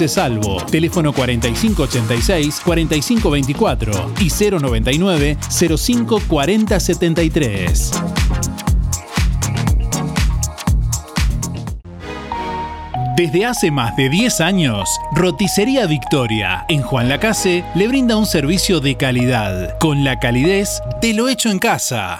Speaker 5: Salvo. Teléfono 4586-4524 y 099 054073. Desde hace más de 10 años, Roticería Victoria en Juan Lacase le brinda un servicio de calidad, con la calidez de lo hecho en casa.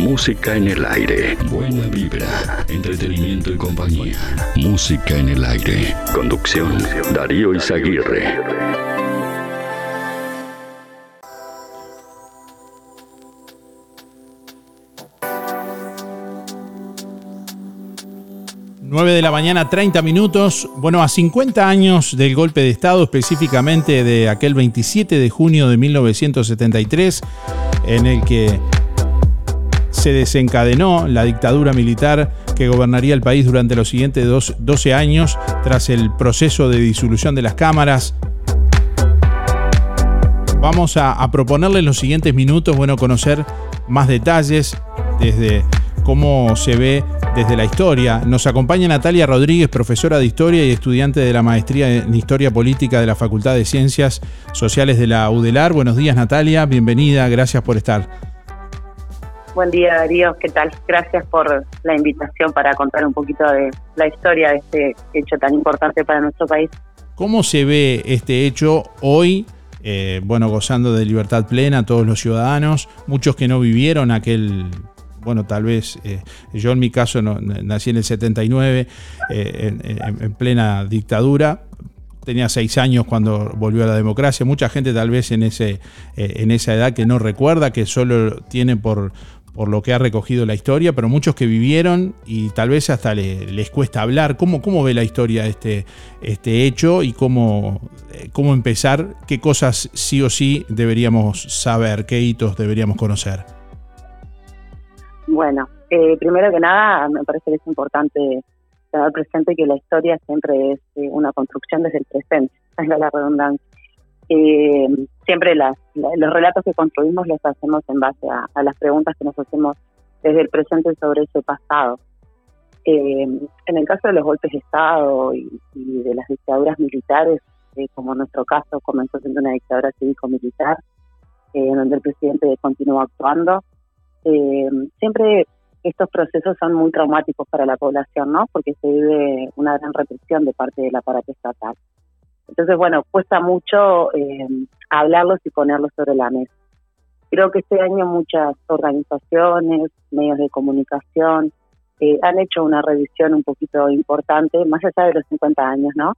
Speaker 1: Música en el aire. Buena vibra. Entretenimiento y compañía. Música en el aire. Conducción. Darío Izaguirre.
Speaker 5: Nueve de la mañana, 30 minutos. Bueno, a 50 años del golpe de Estado, específicamente de aquel 27 de junio de 1973, en el que se desencadenó la dictadura militar que gobernaría el país durante los siguientes 12 años tras el proceso de disolución de las cámaras. Vamos a, a proponerle en los siguientes minutos, bueno, conocer más detalles desde cómo se ve desde la historia. Nos acompaña Natalia Rodríguez, profesora de historia y estudiante de la maestría en historia política de la Facultad de Ciencias Sociales de la UDELAR. Buenos días Natalia, bienvenida, gracias por estar.
Speaker 26: Buen día Darío, ¿qué tal? Gracias por la invitación para contar un poquito de la historia de este hecho tan importante para nuestro país.
Speaker 5: ¿Cómo se ve este hecho hoy? Eh, bueno, gozando de libertad plena todos los ciudadanos, muchos que no vivieron aquel bueno, tal vez eh, yo en mi caso nací en el 79, eh, en, en, plena dictadura. Tenía seis años cuando volvió a la democracia. Mucha gente tal vez en, ese, en esa edad que no recuerda, que solo tiene por, por lo que ha recogido la historia, pero muchos que vivieron y tal vez hasta les cuesta hablar. ¿Cómo, cómo ve la historia este, este hecho y cómo, cómo empezar? ¿Qué cosas sí o sí deberíamos saber? ¿Qué hitos deberíamos conocer?
Speaker 26: Bueno, eh, primero que nada, me parece que es importante tener presente que la historia siempre es eh, una construcción desde el presente, es la redundancia. Eh, siempre las, los relatos que construimos los hacemos en base a, las preguntas que nos hacemos desde el presente sobre ese pasado. Eh, en el caso de los golpes de Estado y, de las dictaduras militares, eh, como nuestro caso comenzó siendo una dictadura cívico-militar, eh, en donde el presidente continuó actuando, eh, siempre estos procesos son muy traumáticos para la población, ¿no? Porque se vive una gran represión de parte del aparato estatal. Entonces, bueno, cuesta mucho eh, hablarlos y ponerlos sobre la mesa. Creo que este año muchas organizaciones, medios de comunicación, eh, han hecho una revisión un poquito importante, más allá de los 50 años, ¿no?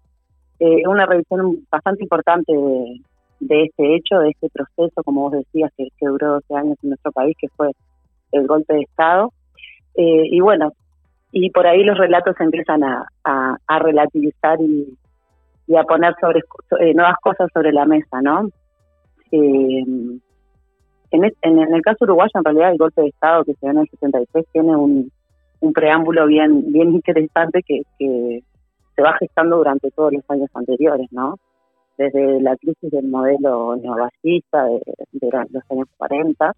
Speaker 26: Eh, una revisión bastante importante de, de este hecho, de este proceso, como vos decías, que, que duró 12 años en nuestro país, que fue el golpe de Estado. Eh, y bueno, y por ahí los relatos empiezan a, relativizar y, y, a poner sobre eh, nuevas cosas sobre la mesa, ¿no? Eh, en, en, en, el caso uruguayo, en realidad, el golpe de Estado que se dio en el 73 tiene un, preámbulo bien bien interesante que, que se va gestando durante todos los años anteriores, ¿no? Desde la crisis del modelo neofascista de, de los años 40,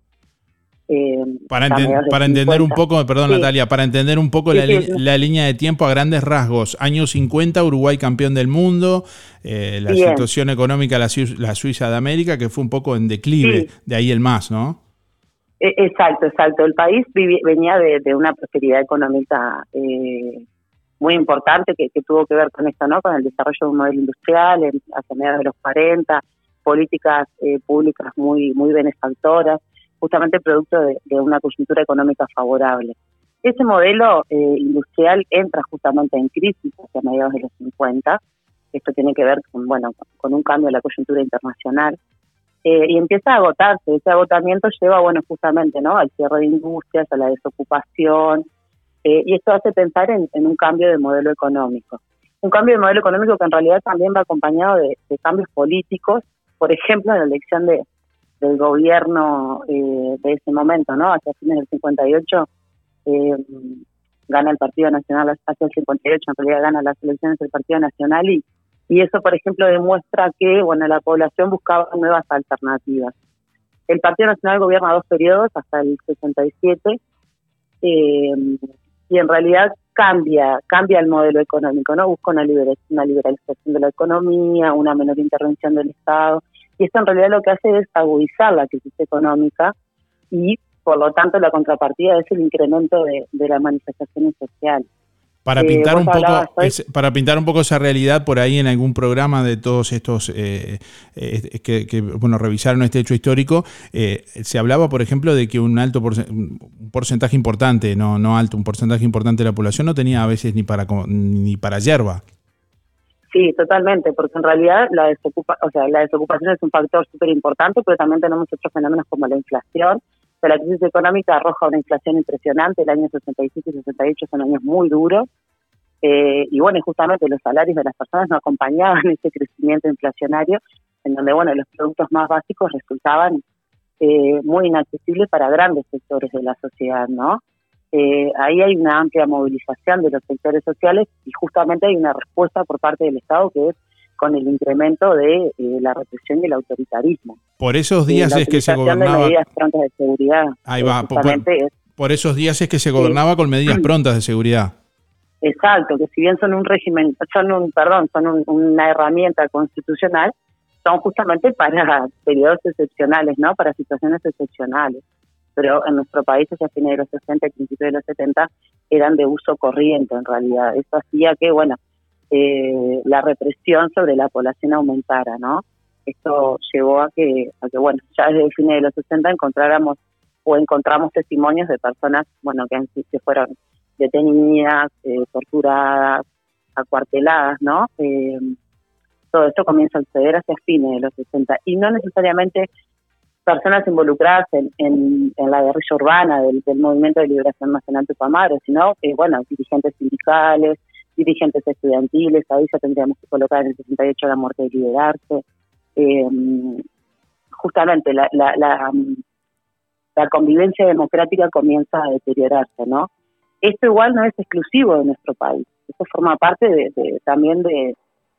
Speaker 5: eh, para, enten para entender un poco, perdón sí. Natalia, para entender un poco sí, la, sí, la, línea de tiempo a grandes rasgos, años 50, Uruguay campeón del mundo, eh, la Bien. situación económica la, la, Suiza de América, que fue un poco en declive, de ahí el más, ¿no?
Speaker 26: E, exacto, exacto. El país venía de, de una prosperidad económica eh, muy importante que, que, tuvo que ver con esto, ¿no? Con el desarrollo de un modelo industrial en, hacia mediados de los 40, políticas eh, públicas muy, muy benefactoras justamente producto de, una coyuntura económica favorable. Ese modelo eh, industrial entra justamente en crisis hacia mediados de los 50. Esto tiene que ver con, bueno, con un cambio de la coyuntura internacional. Eh, y empieza a agotarse. Ese agotamiento lleva, bueno, justamente, ¿no? Al cierre de industrias, a la desocupación. Eh, y esto hace pensar en, en, un cambio de modelo económico. Un cambio de modelo económico que en realidad también va acompañado de, de cambios políticos. Por ejemplo, en la elección de, del gobierno eh, de ese momento, ¿no? Hacia fines del 58 eh, gana el Partido Nacional, hacia el 58 en realidad gana las elecciones del Partido Nacional y, y eso, por ejemplo, demuestra que, bueno, la población buscaba nuevas alternativas. El Partido Nacional gobierna dos periodos hasta el 67 eh, y en realidad cambia cambia el modelo económico, ¿no? Busca una, una liberalización de la economía, una menor intervención del Estado y esto en realidad lo que hace es agudizar la crisis económica y por lo tanto la contrapartida es el incremento de, de las manifestaciones sociales.
Speaker 5: Para pintar, eh, un poco, es, para pintar un poco esa realidad por ahí en algún programa de todos estos eh, eh, que, que, bueno revisaron este hecho histórico, eh, se hablaba, por ejemplo, de que un alto un porcentaje importante, no, no alto, un porcentaje importante de la población no tenía a veces ni para ni para hierba.
Speaker 26: Sí, totalmente, porque en realidad la, desocupa, o sea, la desocupación es un factor súper importante, pero también tenemos otros fenómenos como la inflación. O la crisis económica arroja una inflación impresionante, el año 67 y 68 son años muy duros, eh, y bueno, justamente los salarios de las personas no acompañaban ese crecimiento inflacionario, en donde, bueno, los productos más básicos resultaban eh, muy inaccesibles para grandes sectores de la sociedad, ¿no? Eh, ahí hay una amplia movilización de los sectores sociales y justamente hay una respuesta por parte del Estado que es con el incremento de eh, la represión y el autoritarismo.
Speaker 5: Por esos días es que se gobernaba.
Speaker 26: De medidas prontas de seguridad.
Speaker 5: Ahí va. Por, es... por, esos días es que se gobernaba con medidas prontas de seguridad.
Speaker 26: Exacto, que si bien son un régimen, son un, perdón, son un, una herramienta constitucional, son justamente para periodos excepcionales, ¿no? Para situaciones excepcionales pero en nuestro país hacia fines de los 60 y principios de los 70 eran de uso corriente en realidad. Eso hacía que, bueno, eh, la represión sobre la población aumentara, ¿no? Esto llevó a que, a que, bueno, ya desde el fines de los 60 encontráramos o encontramos testimonios de personas, bueno, que, que fueron detenidas, eh, torturadas, acuarteladas, ¿no? Eh, todo esto comienza a suceder hacia fines de los 60 y no necesariamente personas involucradas en, la guerrilla urbana del, Movimiento de Liberación Nacional Tupamaro, sino que, bueno, dirigentes sindicales, dirigentes estudiantiles, ahí ya tendríamos que colocar en el 68 la muerte de liberarse. Eh, justamente la, la, la, la convivencia democrática comienza a deteriorarse, ¿no? Esto igual no es exclusivo de nuestro país, esto forma parte de también de,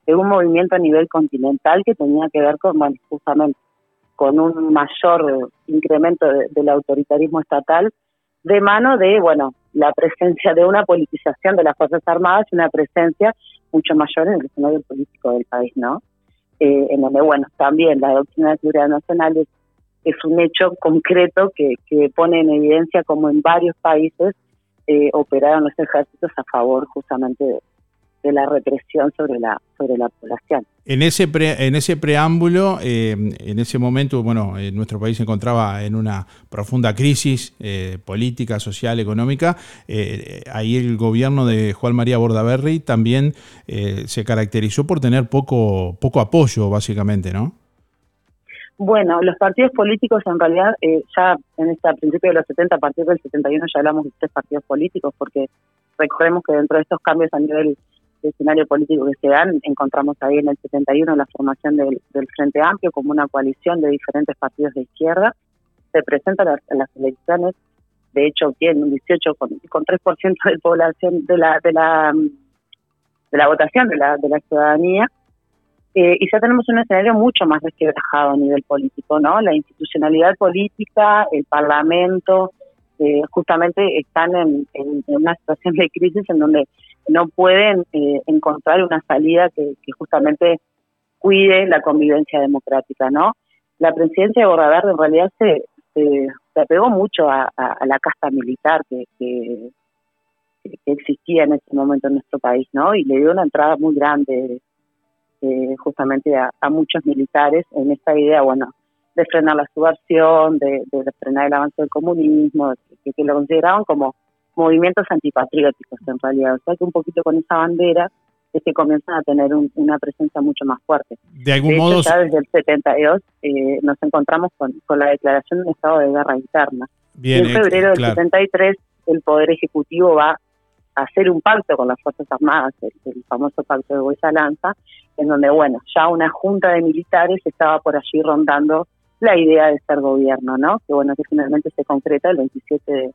Speaker 26: de un movimiento a nivel continental que tenía que ver con, bueno, justamente con un mayor incremento de, del autoritarismo estatal de mano de, bueno, la presencia de una politización de las Fuerzas Armadas y una presencia mucho mayor en el escenario político del país, ¿no? Eh, en donde, bueno, también la doctrina de seguridad nacional es, es un hecho concreto que, que pone en evidencia como en varios países eh, operaron los ejércitos a favor justamente de, de la represión sobre la sobre la población.
Speaker 5: En ese en ese preámbulo, eh, en ese momento, bueno, eh, nuestro país se encontraba en una profunda crisis eh, política, social, económica. ahí el gobierno de Juan María Bordaberry también se caracterizó por tener poco poco apoyo, básicamente, ¿no?
Speaker 26: Bueno, los partidos políticos en realidad, ya en este, a principios de los 70, a partir del 71 ya hablamos de tres partidos políticos, porque recordemos que dentro de estos cambios a nivel escenario político que se dan, encontramos ahí en el 71 la formación del, Frente Amplio como una coalición de diferentes partidos de izquierda. Se presentan las, las elecciones, de hecho tienen un 18 con, con 3% de población de la de la de la votación de la de la ciudadanía. Eh, y ya tenemos un escenario mucho más desquebrajado a nivel político, ¿no? La institucionalidad política, el parlamento, eh, justamente están en, una situación de crisis en donde no pueden eh, encontrar una salida que, justamente cuide la convivencia democrática, ¿no? La presidencia de Borradar en realidad se, se, apegó mucho a, la casta militar que, que, existía en ese momento en nuestro país, ¿no? Y le dio una entrada muy grande eh, justamente a, muchos militares en esta idea, bueno, de frenar la subversión, de, de, frenar el avance del comunismo, que, que, lo consideraban como movimientos antipatrióticos en realidad. O sea que un poquito con esa bandera es que comienzan a tener una presencia mucho más fuerte.
Speaker 5: De algún modo.
Speaker 26: Ya desde el 72 eh, nos encontramos con, con, la declaración de un estado de guerra interna.
Speaker 5: Bien,
Speaker 26: y en febrero del 73 el Poder Ejecutivo va a hacer un pacto con las Fuerzas Armadas, el, famoso pacto de Huesa Lanza, en donde, bueno, ya una junta de militares estaba por allí rondando la idea de ser gobierno, ¿no? Que bueno, que finalmente se concreta el 27 de,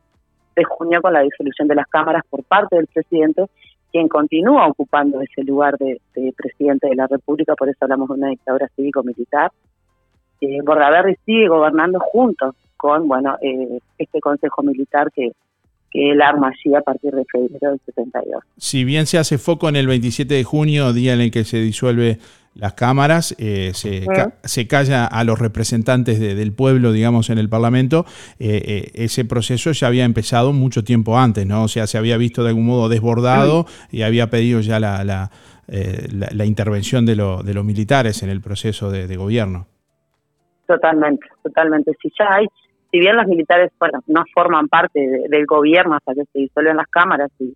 Speaker 26: de junio con la disolución de las cámaras por parte del presidente, quien continúa ocupando ese lugar de, presidente de la República, por eso hablamos de una dictadura cívico-militar. Eh, sigue gobernando junto con bueno eh, este Consejo Militar que, que él arma allí a partir de febrero del 72.
Speaker 5: Si bien se hace foco en el 27 de junio, día en el que se disuelve las cámaras, eh, se, se, calla a los representantes del pueblo, digamos, en el Parlamento, eh, eh, ese proceso ya había empezado mucho tiempo antes, ¿no? O sea, se había visto de algún modo desbordado y había pedido ya la, la, la, intervención de, lo, de los militares en el proceso de, gobierno.
Speaker 26: Totalmente, totalmente. Si ya hay, si bien los militares, bueno, no forman parte del gobierno hasta que se disuelven las cámaras y,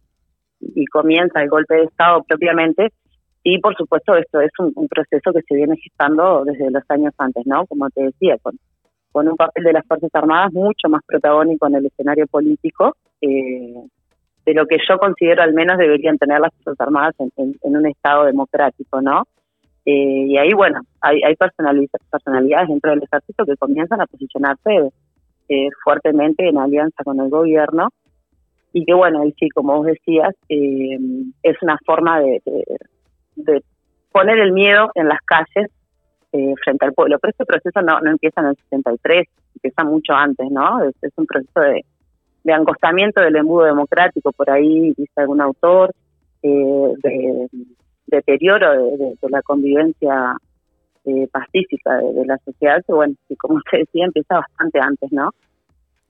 Speaker 26: y comienza el golpe de Estado propiamente, y por supuesto esto es un, proceso que se viene gestando desde los años antes, ¿no? Como te decía, con, con un papel de las Fuerzas Armadas mucho más protagónico en el escenario político eh, de lo que yo considero al menos deberían tener las Fuerzas Armadas en, un Estado democrático, ¿no? Eh, y ahí, bueno, hay, hay personalidades dentro del ejército que comienzan a posicionarse eh, fuertemente en alianza con el gobierno y que, bueno, y sí, como vos decías, es una forma de de poner el miedo en las calles eh, frente al pueblo. Pero este proceso no, no empieza en el 63, empieza mucho antes, ¿no? Es, un proceso de, de angostamiento del embudo democrático, por ahí dice algún autor, eh, de deterioro de, la convivencia eh, pacífica de, la sociedad, que bueno, como usted decía, empieza bastante antes, ¿no?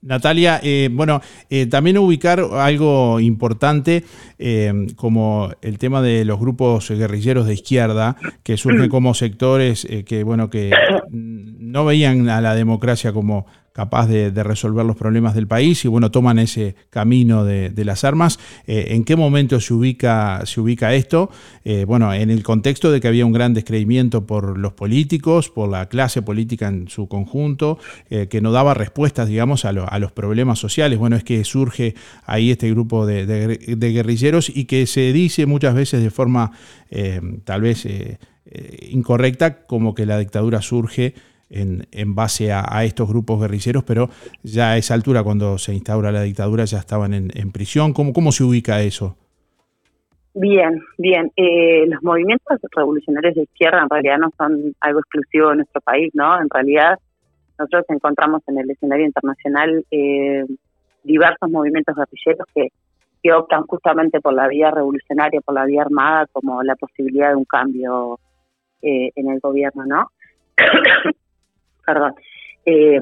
Speaker 5: Natalia, eh, bueno, eh, también ubicar algo importante eh, como el tema de los grupos guerrilleros de izquierda que surgen como sectores que, bueno, que no veían a la democracia como capaz de, resolver los problemas del país y bueno, toman ese camino de, las armas. Eh, ¿En qué momento se ubica, se ubica esto? Eh, bueno, en el contexto de que había un gran descreimiento por los políticos, por la clase política en su conjunto, eh, que no daba respuestas, digamos, a, los problemas sociales. Bueno, es que surge ahí este grupo de guerrilleros y que se dice muchas veces de forma tal vez incorrecta como que la dictadura surge en, en base a, estos grupos guerrilleros, pero ya a esa altura, cuando se instaura la dictadura, ya estaban en, en prisión. ¿Cómo, ¿Cómo se ubica eso?
Speaker 26: Bien, bien. Eh, los movimientos revolucionarios de izquierda en realidad no son algo exclusivo de nuestro país, ¿no? En realidad nosotros encontramos en el escenario internacional eh, diversos movimientos guerrilleros que, que optan justamente por la vía revolucionaria, por la vía armada, como la posibilidad de un cambio eh, en el gobierno, ¿no? Perdón. Eh,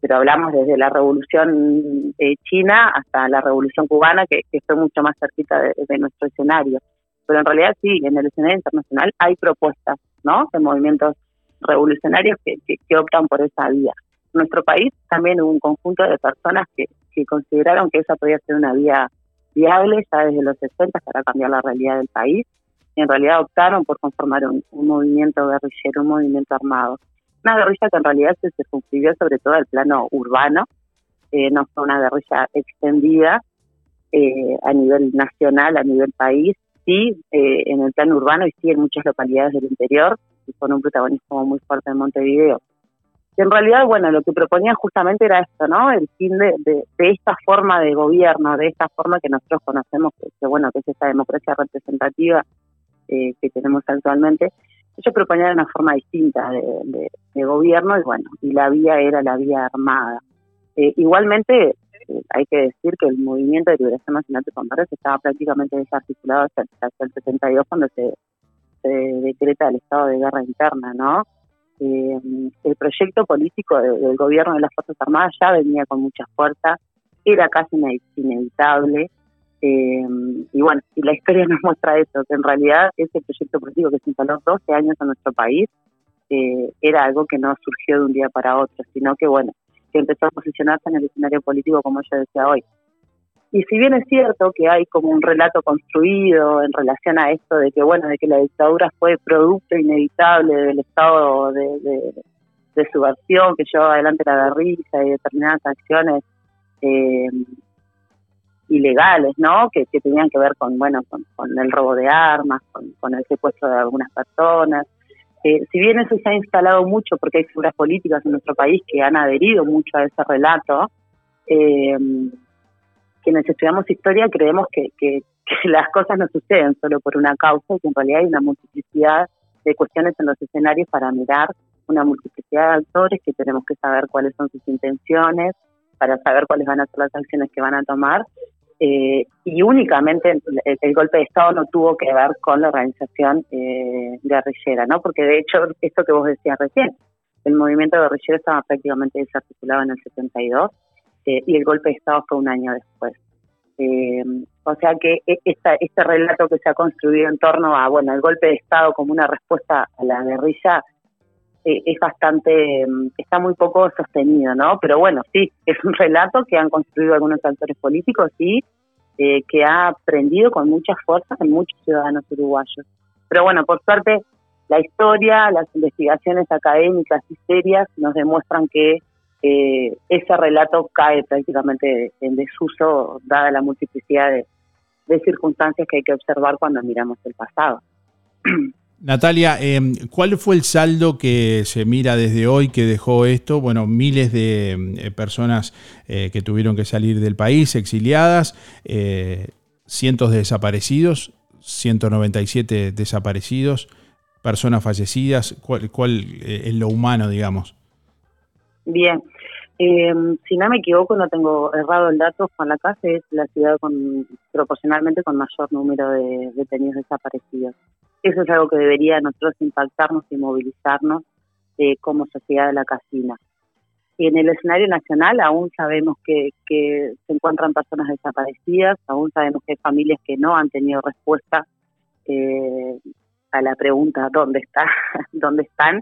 Speaker 26: pero hablamos desde la revolución eh, china hasta la revolución cubana, que, que fue mucho más cerquita de, nuestro escenario. Pero en realidad sí, en el escenario internacional hay propuestas, ¿no? De movimientos revolucionarios que, que, optan por esa vía. En nuestro país también hubo un conjunto de personas que, que consideraron que esa podía ser una vía viable ya desde los 60 para cambiar la realidad del país. Y en realidad optaron por conformar un movimiento guerrillero, un movimiento armado una guerrilla que en realidad se circunscribió sobre todo al plano urbano, eh, no fue una guerrilla extendida eh, a nivel nacional, a nivel país, sí eh, en el plano urbano y sí en muchas localidades del interior, y con un protagonismo muy fuerte en Montevideo. Y en realidad, bueno, lo que proponía justamente era esto, ¿no? El fin de, de, esta forma de gobierno, de esta forma que nosotros conocemos, que, bueno, que es esta democracia representativa que tenemos actualmente, ellos proponían una forma distinta de, gobierno y bueno, y la vía era la vía armada. Eh, igualmente, eh, hay que decir que el movimiento de liberación nacional de Combate estaba prácticamente desarticulado hasta, el 72 cuando se, decreta el estado de guerra interna, ¿no? Eh, el proyecto político del gobierno de las Fuerzas Armadas ya venía con mucha fuerza, era casi inevitable, eh, y bueno, y la historia nos muestra eso, que en realidad ese proyecto político que se instaló 12 años en nuestro país eh, era algo que no surgió de un día para otro, sino que bueno, que empezó a posicionarse en el escenario político como yo decía hoy. Y si bien es cierto que hay como un relato construido en relación a esto de que bueno, de que la dictadura fue producto inevitable del estado de, de, subversión que llevó adelante la guerrilla y determinadas acciones eh, ilegales, ¿no? Que, tenían que ver con, bueno, con, el robo de armas, con, el secuestro de algunas personas. Eh, si bien eso se ha instalado mucho, porque hay figuras políticas en nuestro país que han adherido mucho a ese relato, eh, quienes estudiamos historia creemos que, que, las cosas no suceden solo por una causa, y que en realidad hay una multiplicidad de cuestiones en los escenarios para mirar una multiplicidad de actores, que tenemos que saber cuáles son sus intenciones, para saber cuáles van a ser las acciones que van a tomar eh, y únicamente el, golpe de Estado no tuvo que ver con la organización eh, guerrillera, ¿no? Porque de hecho, esto que vos decías recién, el movimiento guerrillero estaba prácticamente desarticulado en el 72 eh, y el golpe de Estado fue un año después. Eh, o sea que e, esta, este relato que se ha construido en torno a, bueno, el golpe de Estado como una respuesta a la guerrilla es bastante, está muy poco sostenido, ¿no? Pero bueno, sí, es un relato que han construido algunos actores políticos y eh, que ha prendido con mucha fuerza en muchos ciudadanos uruguayos. Pero bueno, por suerte, la historia, las investigaciones académicas y serias nos demuestran que eh, ese relato cae prácticamente en desuso, dada la multiplicidad de circunstancias que hay que observar cuando miramos el pasado.
Speaker 5: Natalia, em, ¿cuál fue el saldo que se mira desde hoy que dejó esto? Bueno, miles de em, eh, personas eh, que tuvieron que salir del país, exiliadas, eh, cientos de desaparecidos, 197 desaparecidos, personas fallecidas. ¿Cuál, cuál es lo humano, digamos?
Speaker 26: Bien, em, si no me equivoco, no tengo errado el dato, Juan Casa es la ciudad con, proporcionalmente con mayor número de detenidos desaparecidos. Eso es algo que debería nosotros impactarnos y movilizarnos eh, como sociedad de la casina. En el escenario nacional aún sabemos que, se encuentran personas desaparecidas, aún sabemos que hay familias que no han tenido respuesta eh, a la pregunta dónde está, dónde están.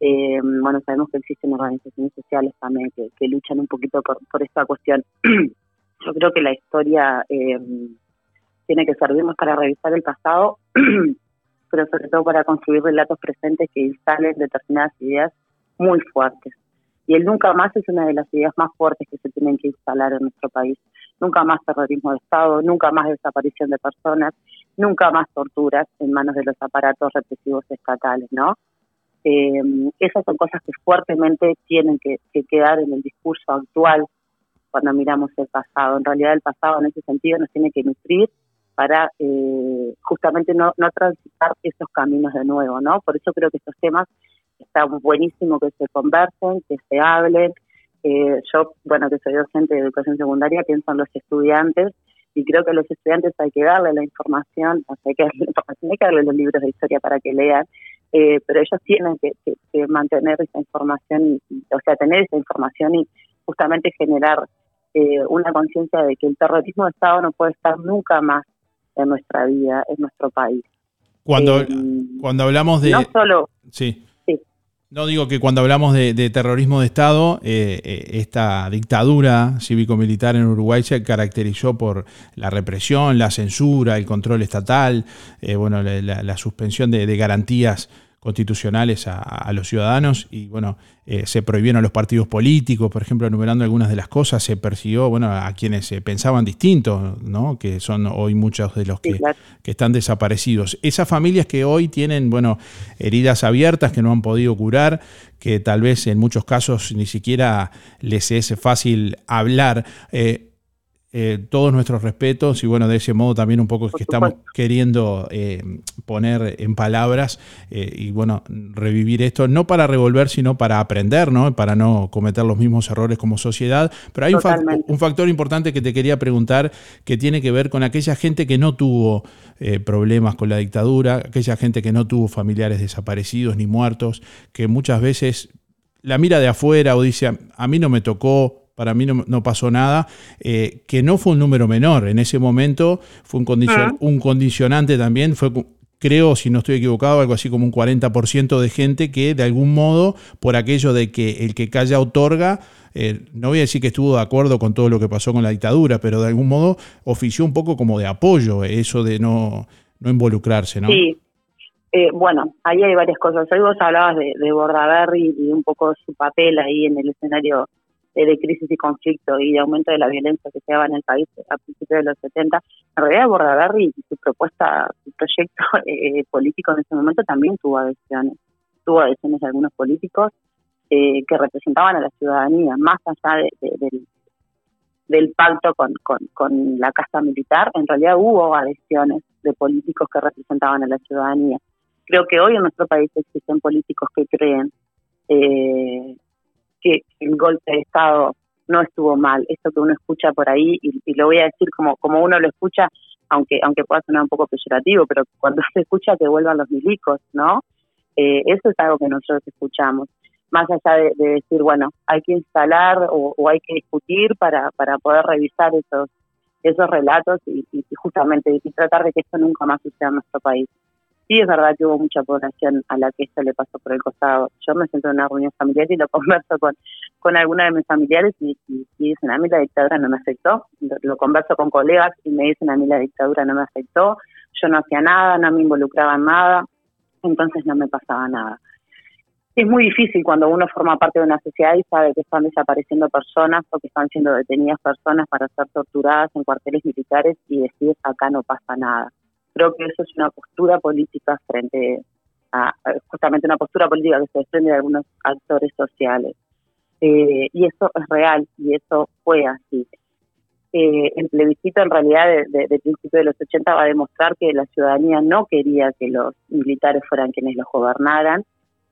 Speaker 26: Eh, bueno, sabemos que existen organizaciones sociales también que, luchan un poquito por, por esta cuestión. Yo creo que la historia tiene que servirnos para revisar el pasado pero sobre todo para construir relatos presentes que instalen determinadas ideas muy fuertes. Y el nunca más es una de las ideas más fuertes que se tienen que instalar en nuestro país. Nunca más terrorismo de Estado, nunca más desaparición de personas, nunca más torturas en manos de los aparatos represivos estatales, ¿no? Eh, esas son cosas que fuertemente tienen que, que quedar en el discurso actual cuando miramos el pasado. En realidad el pasado en ese sentido nos tiene que nutrir para eh, justamente no, no transitar esos caminos de nuevo, ¿no? Por eso creo que estos temas está buenísimo que se conversen, que se hablen. Eh, yo, bueno, que soy docente de educación secundaria, pienso en los estudiantes y creo que a los estudiantes hay que darle la información, o sea, hay que darle la información, hay que darle los libros de historia para que lean, eh, pero ellos tienen que, mantener esa información, y- o sea, tener esa información y justamente generar eh, una conciencia de que el terrorismo de Estado no puede estar nunca más en nuestra vida, en nuestro país.
Speaker 5: Cuando,
Speaker 26: Eh,
Speaker 5: cuando hablamos de...
Speaker 26: no solo
Speaker 5: Sí.
Speaker 26: Sí.
Speaker 5: No digo que cuando hablamos de, de terrorismo de Estado, eh, eh, esta dictadura cívico-militar en Uruguay se caracterizó por la represión, la censura, el control estatal, eh, bueno, la, la- la suspensión de, de garantías constitucionales a, a los ciudadanos y bueno, eh, se prohibieron los partidos políticos, por ejemplo, enumerando algunas de las cosas, se persiguió bueno, a quienes eh, pensaban distinto, ¿no? que son hoy muchos de los que, que están desaparecidos. Esas familias que hoy tienen bueno, heridas abiertas que no han podido curar, que tal vez en muchos casos ni siquiera les es fácil hablar. eh, eh, todos nuestros respetos y bueno, de ese modo también un poco es que estamos queriendo eh, poner en palabras eh, y bueno, revivir esto, no para revolver, sino para aprender, ¿no? Para no cometer los mismos errores como sociedad. Pero hay un, factor importante que te quería preguntar que tiene que ver con aquella gente que no tuvo problemas con la dictadura, aquella gente que no tuvo familiares desaparecidos ni muertos, que muchas veces la mira de afuera o dice, a mí no me tocó, para mí no, no pasó nada, eh, que no fue un número menor. En ese momento fue un, condicion-
Speaker 26: Ah.
Speaker 5: un condicionante también, fue, creo, si no estoy equivocado, algo así como un 40% de gente que de algún modo, por aquello de que el que calla otorga, eh, no voy a decir que estuvo de acuerdo con todo lo que pasó con la dictadura, pero de algún modo ofició un poco como de apoyo, eh, eso de no, no involucrarse, ¿no?
Speaker 26: Sí. Eh, bueno, ahí hay varias cosas. Hoy vos hablabas de, de Bordaberry y un poco su papel ahí en el escenario de crisis y conflicto y de aumento de la violencia que se daba en el país a principios de los 70. En realidad, Bordaberry y su propuesta, su proyecto eh, político en ese momento también tuvo adhesiones. Tuvo adhesiones de algunos políticos eh, que representaban a la ciudadanía, más allá de- del, del pacto con, con, con la casta militar, en realidad hubo adhesiones de políticos que representaban a la ciudadanía. Creo que hoy en nuestro país existen políticos que creen eh, que el golpe de Estado no estuvo mal. Esto que uno escucha por ahí, y, y lo voy a decir como, como uno lo escucha, aunque, aunque pueda sonar un poco peyorativo, pero cuando se escucha que vuelvan los milicos, ¿no? Eh, eso es algo que nosotros escuchamos. Más allá de, de decir, bueno, hay que instalar o, o hay que discutir para, para poder revisar esos esos relatos y, y- justamente y tratar de que esto nunca más suceda en nuestro país. Sí, es verdad que hubo mucha población a la que esto le pasó por el costado. Yo me siento en una reunión familiar y lo converso con, con alguna de mis familiares y, y- dicen, a mí la dictadura no me afectó. Lo, lo converso con colegas y me dicen, a mí la dictadura no me afectó. Yo no hacía nada, no me involucraba en nada, entonces no me pasaba nada. Es muy difícil cuando uno forma parte de una sociedad y sabe que están desapareciendo personas o que están siendo detenidas personas para ser torturadas en cuarteles militares y decir acá no pasa nada. Creo que eso es una postura política frente a, justamente una postura política que se desprende de algunos actores sociales. Eh, y eso es real y eso fue así. Eh, el plebiscito en realidad de, de, de principio de los 80 va a demostrar que la ciudadanía no quería que los militares fueran quienes los gobernaran.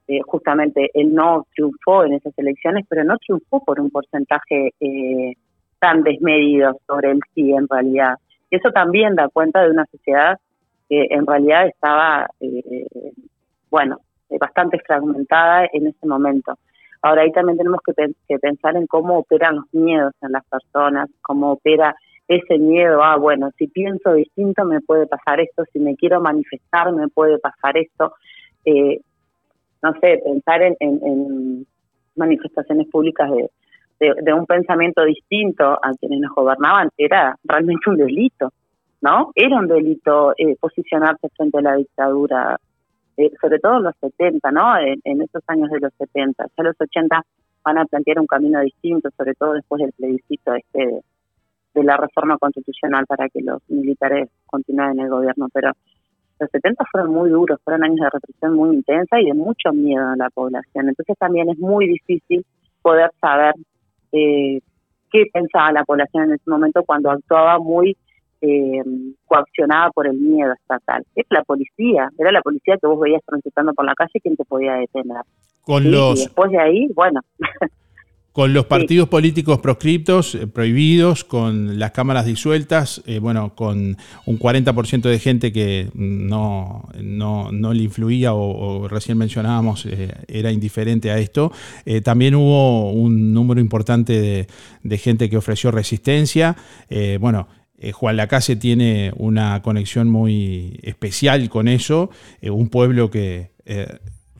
Speaker 26: Eh, justamente él no triunfó en esas elecciones, pero no triunfó por un porcentaje eh, tan desmedido sobre el sí en realidad. Y eso también da cuenta de una sociedad que en realidad estaba, eh, bueno, eh, bastante fragmentada en ese momento. Ahora ahí también tenemos que, pen- que pensar en cómo operan los miedos en las personas, cómo opera ese miedo a, bueno, si pienso distinto me puede pasar esto, si me quiero manifestar me puede pasar esto. Eh, no sé, pensar en, en- en manifestaciones públicas de- de un pensamiento distinto a quienes nos gobernaban era realmente un delito, ¿no? Era un delito eh, posicionarse frente a la dictadura, eh, sobre todo en los 70, ¿no? En, en esos años de los 70. Ya los 80 van a plantear un camino distinto, sobre todo después del plebiscito este de, de la reforma constitucional para que los militares continúen en el gobierno, pero los 70 fueron muy duros, fueron años de represión muy intensa y de mucho miedo a la población. Entonces también es muy difícil poder saber eh, qué pensaba la población en ese momento cuando actuaba muy eh, coaccionada por el miedo estatal. Es la policía, era la policía que vos veías transitando por la calle quien te podía detener.
Speaker 5: Con
Speaker 26: ¿sí?
Speaker 5: los
Speaker 26: Y después de ahí, bueno,
Speaker 5: Con los partidos políticos proscriptos, eh, prohibidos, con las cámaras disueltas, eh, bueno, con un 40% de gente que no, no, no le influía o, recién mencionábamos eh, era indiferente a esto, también hubo un número importante de, de gente que ofreció resistencia. bueno, Juan Lacase tiene una conexión muy especial con eso, un pueblo que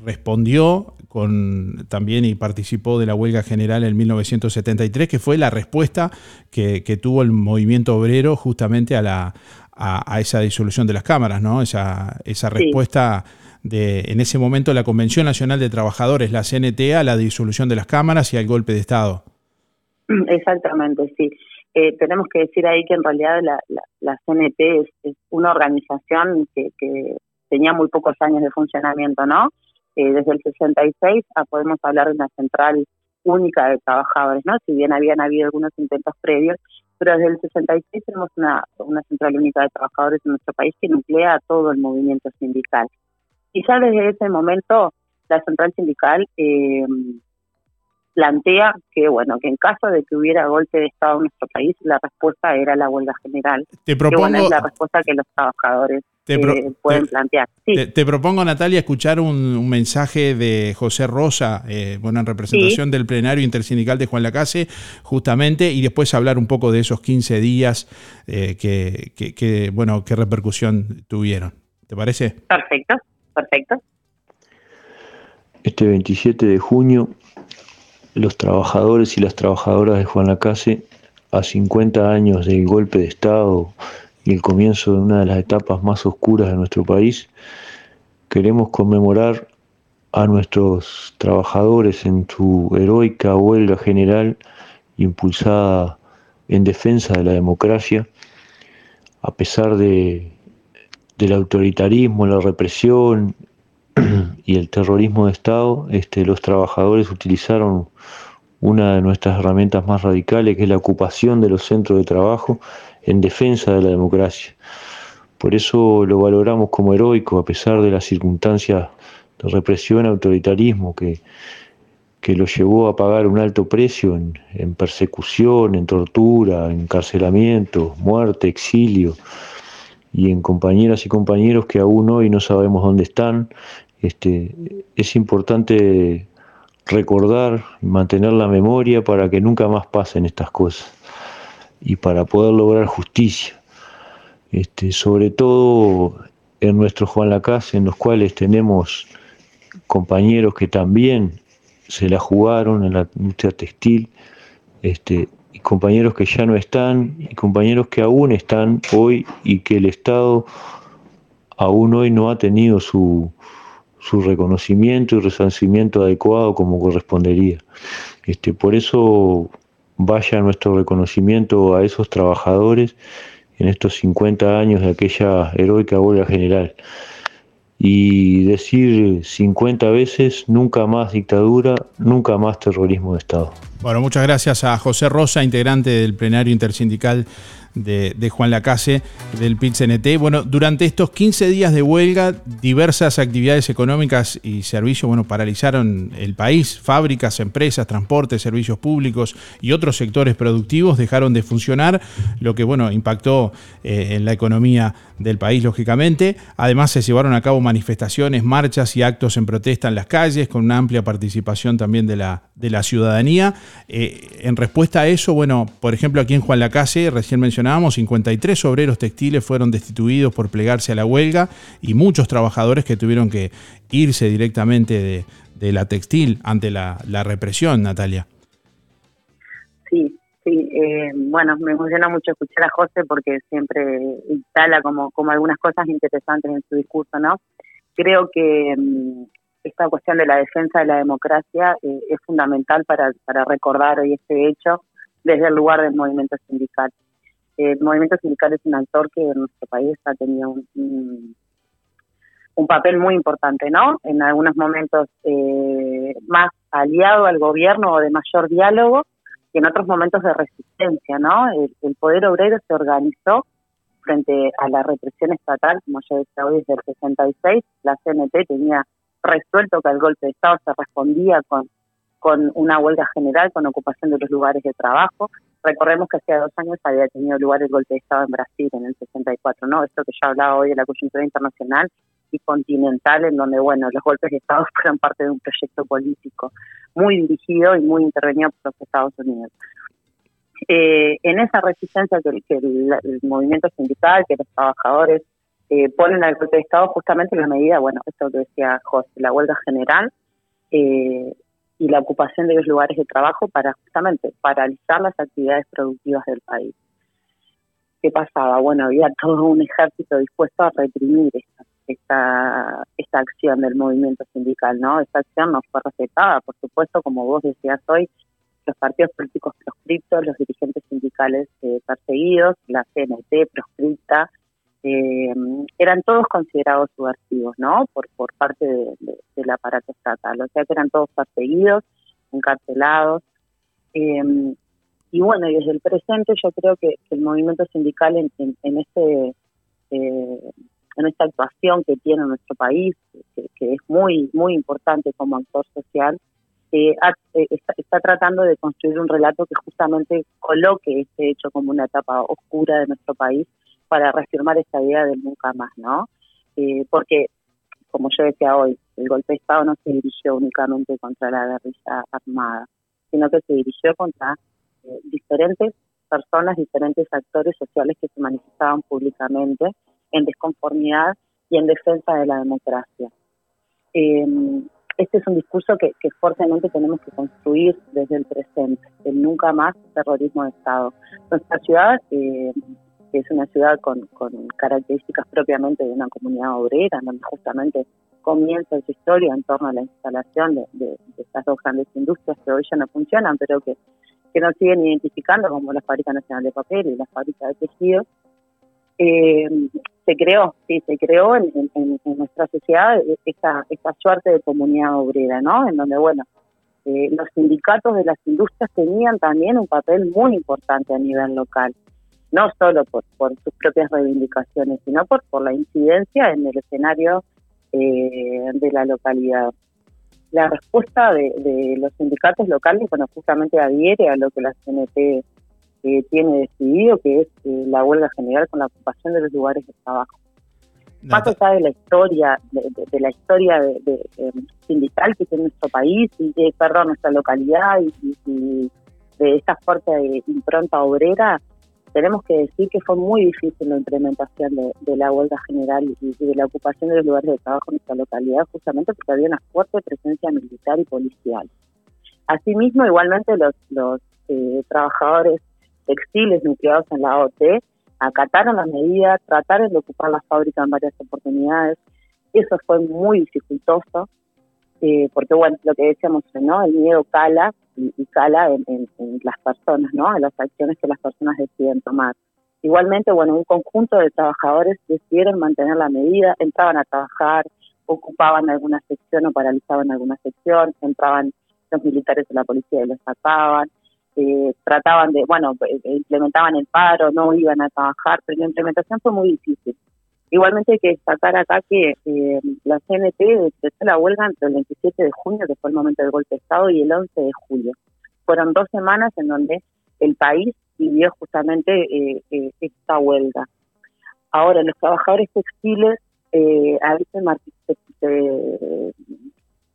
Speaker 5: respondió con, también y participó de la huelga general en 1973, que fue la respuesta que, tuvo el movimiento obrero justamente a, la, a, esa disolución de las cámaras, ¿no? Esa, esa respuesta de, en ese momento, la Convención Nacional de Trabajadores, la CNT, a la disolución de las cámaras y al golpe de Estado.
Speaker 26: Exactamente, sí. Eh, tenemos que decir ahí que en realidad la, la, CNT es, una organización que, que tenía muy pocos años de funcionamiento, ¿no? Eh, desde el 66 a podemos hablar de una central única de trabajadores, ¿no? Si bien habían habido algunos intentos previos, pero desde el 66 tenemos una, una central única de trabajadores en nuestro país que nuclea a todo el movimiento sindical. Y ya desde ese momento la central sindical eh, plantea que bueno que en caso de que hubiera golpe de estado en nuestro país la respuesta era la huelga general.
Speaker 5: Te propongo,
Speaker 26: es la respuesta que los trabajadores te, eh, pueden plantear.
Speaker 5: Te, propongo, Natalia, escuchar un, mensaje de José Rosa, eh, bueno, en representación del plenario intersindical de Juan Lacase, justamente, y después hablar un poco de esos 15 días eh, que, que, bueno, qué repercusión tuvieron. ¿Te parece?
Speaker 26: Perfecto, perfecto.
Speaker 21: Este 27 de junio, los trabajadores y las trabajadoras de Juan Lacase, a 50 años del golpe de Estado, y el comienzo de una de las etapas más oscuras de nuestro país, queremos conmemorar a nuestros trabajadores en su heroica huelga general impulsada en defensa de la democracia, a pesar de, del autoritarismo, la represión y el terrorismo de Estado, este, los trabajadores utilizaron una de nuestras herramientas más radicales, que es la ocupación de los centros de trabajo, en defensa de la democracia. Por eso lo valoramos como heroico, a pesar de las circunstancias de represión autoritarismo que, que lo llevó a pagar un alto precio en, persecución, en tortura, encarcelamiento, muerte, exilio, y en compañeras y compañeros que aún hoy no sabemos dónde están. Este, es importante recordar y mantener la memoria para que nunca más pasen estas cosas y para poder lograr justicia. Este, sobre todo en nuestro Juan Lacase, en los cuales tenemos compañeros que también se la jugaron en la industria textil, este, y compañeros que ya no están, y compañeros que aún están hoy y que el Estado aún hoy no ha tenido su, su reconocimiento y resarcimiento adecuado como correspondería. Este, por eso vaya nuestro reconocimiento a esos trabajadores en estos 50 años de aquella heroica huelga general. Y decir 50 veces, nunca más dictadura, nunca más terrorismo de Estado.
Speaker 5: Bueno, muchas gracias a José Rosa, integrante del plenario intersindical de, Juan Lacase del PIT-CNT. Bueno, durante estos 15 días de huelga, diversas actividades económicas y servicios bueno, paralizaron el país. Fábricas, empresas, transportes, servicios públicos y otros sectores productivos dejaron de funcionar, lo que bueno, impactó eh, en la economía del país, lógicamente. Además, se llevaron a cabo manifestaciones, marchas y actos en protesta en las calles, con una amplia participación también de la, de la ciudadanía. Eh, en respuesta a eso, bueno, por ejemplo, aquí en Juan Lacase, recién mencionábamos, 53 obreros textiles fueron destituidos por plegarse a la huelga y muchos trabajadores que tuvieron que irse directamente de, la textil ante la, represión, Natalia.
Speaker 26: Sí, sí. Eh, bueno, me emociona mucho escuchar a José porque siempre instala como, como algunas cosas interesantes en su discurso, ¿no? Creo que mm, esta cuestión de la defensa de la democracia eh, es fundamental para, para recordar hoy este hecho desde el lugar del movimiento sindical. El movimiento sindical es un actor que en nuestro país ha tenido un, papel muy importante, ¿no? En algunos momentos eh, más aliado al gobierno o de mayor diálogo, y en otros momentos de resistencia, ¿no? El, poder obrero se organizó frente a la represión estatal, como ya decía hoy, desde el 66, la CNT tenía resuelto que al golpe de Estado se respondía con, con una huelga general, con ocupación de los lugares de trabajo. Recordemos que hace dos años había tenido lugar el golpe de Estado en Brasil en el 64, ¿no? Esto que ya hablaba hoy de la coyuntura internacional y continental, en donde, bueno, los golpes de Estado fueron parte de un proyecto político muy dirigido y muy intervenido por los Estados Unidos. Eh, en esa resistencia que, el, movimiento sindical, que los trabajadores eh, ponen al golpe de Estado, justamente la medida, bueno, esto que decía José, la huelga general eh, y la ocupación de los lugares de trabajo para justamente paralizar las actividades productivas del país. ¿Qué pasaba? Bueno, había todo un ejército dispuesto a reprimir esta, esta, esta acción del movimiento sindical, ¿no? Esta acción no fue respetada, por supuesto, como vos decías hoy, los partidos políticos proscriptos, los dirigentes sindicales eh, perseguidos, la CNT proscripta, eh, eran todos considerados subversivos, ¿no? Por, por parte del aparato estatal, o sea que eran todos perseguidos, encarcelados. Eh, y bueno, y desde el presente yo creo que, el movimiento sindical en, en, este en esta actuación que tiene nuestro país, que, que, es muy muy importante como actor social, eh, está, tratando de construir un relato que justamente coloque este hecho como una etapa oscura de nuestro país para reafirmar esta idea del nunca más, ¿no? Eh, porque, como yo decía hoy, el golpe de Estado no se dirigió únicamente contra la guerrilla armada, sino que se dirigió contra eh, diferentes personas, diferentes actores sociales que se manifestaban públicamente en desconformidad y en defensa de la democracia. Eh, este es un discurso que, fuertemente tenemos que construir desde el presente, el nunca más terrorismo de Estado. Nuestra ciudad, eh, que es una ciudad con, características propiamente de una comunidad obrera, donde justamente comienza su historia en torno a la instalación de, estas dos grandes industrias que hoy ya no funcionan, pero que, que nos siguen identificando como la Fábrica Nacional de Papel y la Fábrica de Tejidos, eh, se creó, sí, se creó en, nuestra sociedad esta, esta suerte de comunidad obrera, ¿no? En donde, bueno, eh, los sindicatos de las industrias tenían también un papel muy importante a nivel local, no solo por, por sus propias reivindicaciones, sino por, por la incidencia en el escenario eh, de la localidad. La respuesta de, de, los sindicatos locales, bueno, justamente adhiere a lo que la CNT tiene decidido, que es eh, la huelga general con la ocupación de los lugares de trabajo. Más allá de la historia, de, la historia de, sindical que tiene nuestro país, y de, perdón, nuestra localidad y, de esta fuerte impronta obrera, tenemos que decir que fue muy difícil la implementación de, la huelga general y, de la ocupación de los lugares de trabajo en nuestra localidad, justamente porque había una fuerte presencia militar y policial. Asimismo, igualmente los, eh, trabajadores textiles nucleados en la OT acataron las medidas, trataron de ocupar la fábrica en varias oportunidades. Eso fue muy dificultoso, eh, porque bueno, lo que decíamos, ¿no? El miedo cala y, cala en, las personas, ¿no? En las acciones que las personas deciden tomar. Igualmente, bueno, un conjunto de trabajadores decidieron mantener la medida, entraban a trabajar, ocupaban alguna sección o paralizaban alguna sección, entraban los militares de la policía y los sacaban, eh, trataban de, bueno, eh, implementaban el paro, no iban a trabajar, pero la implementación fue muy difícil. Igualmente hay que destacar acá que eh, la CNT empezó la huelga entre el 27 de junio, que fue el momento del golpe de Estado, y el 11 de julio. Fueron dos semanas en donde el país vivió justamente eh, eh esta huelga. Ahora, los trabajadores textiles a veces se,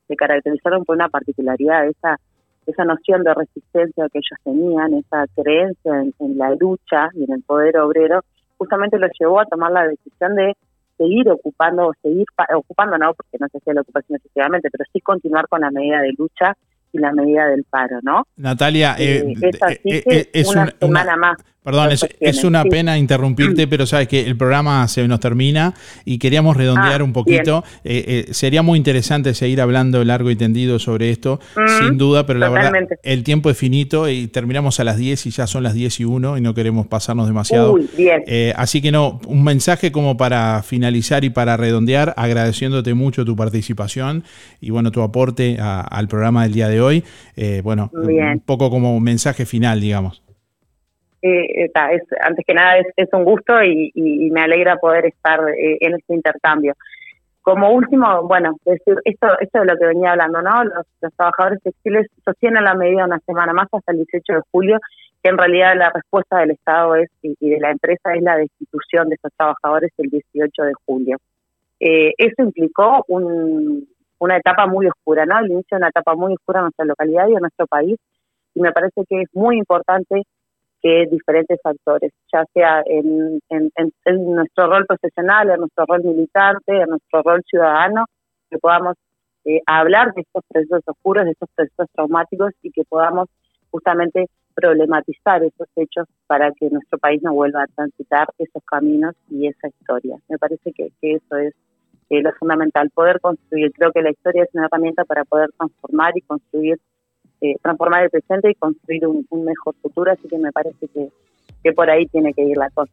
Speaker 26: se caracterizaron por una particularidad, esa esa noción de resistencia que ellos tenían, esa creencia en, la lucha y en el poder obrero, justamente los llevó a tomar la decisión de seguir ocupando, o seguir ocupando, no, porque no se hacía la ocupación efectivamente, pero sí continuar con la medida de lucha y la medida del paro, ¿no?
Speaker 5: Natalia, eh,
Speaker 26: eh, es, una, semana más.
Speaker 5: Perdón, es, una pena interrumpirte, pero sabes que el programa se nos termina y queríamos redondear ah, un poquito. Eh, sería muy interesante seguir hablando largo y tendido sobre esto, mm, sin duda, pero la verdad, el tiempo es finito y terminamos a las 10 y ya son las 10 y 1 y no queremos pasarnos demasiado. así que no, un mensaje como para finalizar y para redondear, agradeciéndote mucho tu participación y bueno, tu aporte al programa del día de hoy. Eh, bueno, un poco como un mensaje final, digamos.
Speaker 26: Eh, antes que nada es, un gusto y, me alegra poder estar eh, en este intercambio. como último, bueno, decir esto, esto de lo que venía hablando, ¿no? Los, trabajadores textiles sostienen la medida una semana más hasta el 18 de julio, que en realidad la respuesta del Estado es y, de la empresa es la destitución de estos trabajadores el 18 de julio. Eh, eso implicó una etapa muy oscura, ¿no? El inicio de una etapa muy oscura en nuestra localidad y en nuestro país, y me parece que es muy importante que diferentes actores, ya sea en, nuestro rol profesional, en nuestro rol militante, en nuestro rol ciudadano, que podamos eh, hablar de estos procesos oscuros, de estos procesos traumáticos y que podamos justamente problematizar esos hechos para que nuestro país no vuelva a transitar esos caminos y esa historia. Me parece que, eso es eh, lo fundamental, poder construir. Creo que la historia es una herramienta para poder transformar y construir eh, transformar el presente y construir un, mejor futuro, así que me parece que, que por ahí tiene que ir la cosa.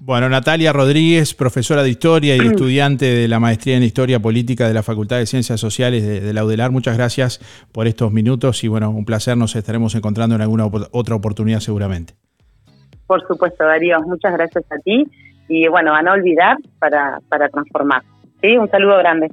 Speaker 27: Bueno, Natalia Rodríguez, profesora de Historia y estudiante de la Maestría en Historia Política de la Facultad de Ciencias Sociales de, la UDELAR, muchas gracias por estos minutos y bueno, un placer, nos estaremos encontrando en alguna otra oportunidad seguramente.
Speaker 26: Por supuesto, Darío, muchas gracias a ti y bueno, a no olvidar para, para transformar. ¿sí? Un saludo grande.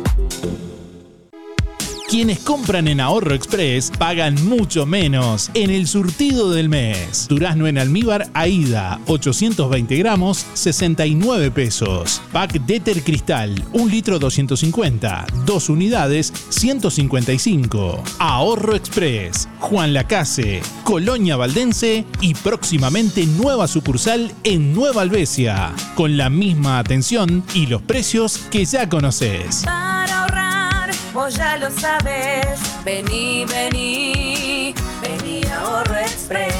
Speaker 5: Quienes compran en Ahorro Express pagan mucho menos en el surtido del mes. Durazno en almíbar Aida, 820 gramos, 69 pesos. Pack Deter Cristal, 1 litro 250, 2 unidades, 155. Ahorro Express, Juan Lacase, Colonia Valdense y próximamente nueva sucursal en Nueva Albesia, con la misma atención y los precios que ya conoces
Speaker 28: vos ya lo sabes. Vení, vení, vení Ahorro Express.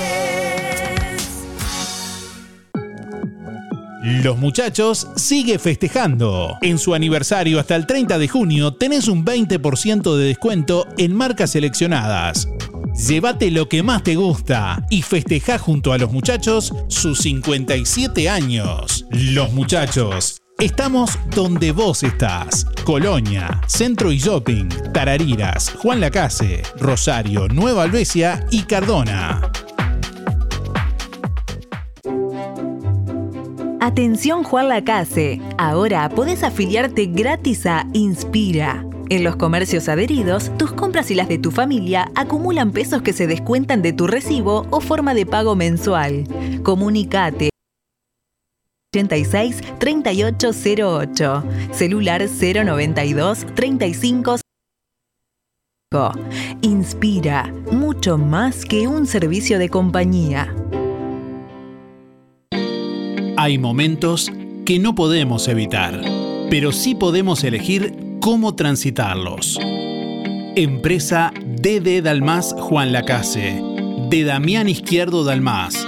Speaker 5: Los muchachos sigue festejando. En su aniversario hasta el 30 de junio tenés un 20% de descuento en marcas seleccionadas. Llévate lo que más te gusta y festeja junto a los muchachos sus 57 años. Los muchachos Estamos donde vos estás. Colonia, Centro y Shopping, Tarariras, Juan Lacase, Rosario, Nueva Albesia y Cardona.
Speaker 29: Atención Juan Lacase. Ahora podés afiliarte gratis a Inspira. En los comercios adheridos, tus compras y las de tu familia acumulan pesos que se descuentan de tu recibo o forma de pago mensual. Comunicate 86 3808. Celular 092 35 Inspira, mucho más que un servicio de compañía.
Speaker 5: Hay momentos que no podemos evitar, pero sí podemos elegir cómo transitarlos. Empresa DD Dalmas Juan Lacase, de Damián Izquierdo Dalmas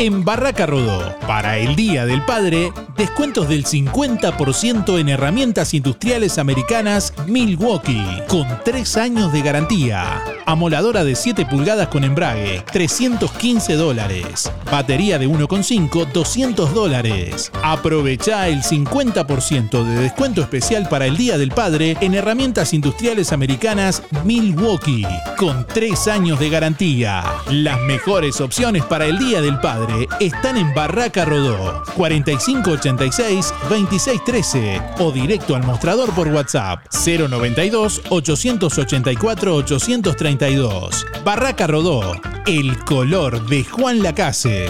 Speaker 5: En Barraca Rodó, para el Día del Padre, descuentos del 50% en herramientas industriales americanas Milwaukee, con 3 años de garantía. Amoladora de 7 pulgadas con embrague, 315 dólares. Batería de 1,5, 200 dólares. Aprovecha el 50% de descuento especial para el Día del Padre en herramientas industriales americanas Milwaukee, con 3 años de garantía. Las mejores opciones para el Día del Padre están en Barraca Rodó, 4586-2613 o directo al mostrador por WhatsApp 092-884-832. Barraca Rodó, el color de Juan Lacase.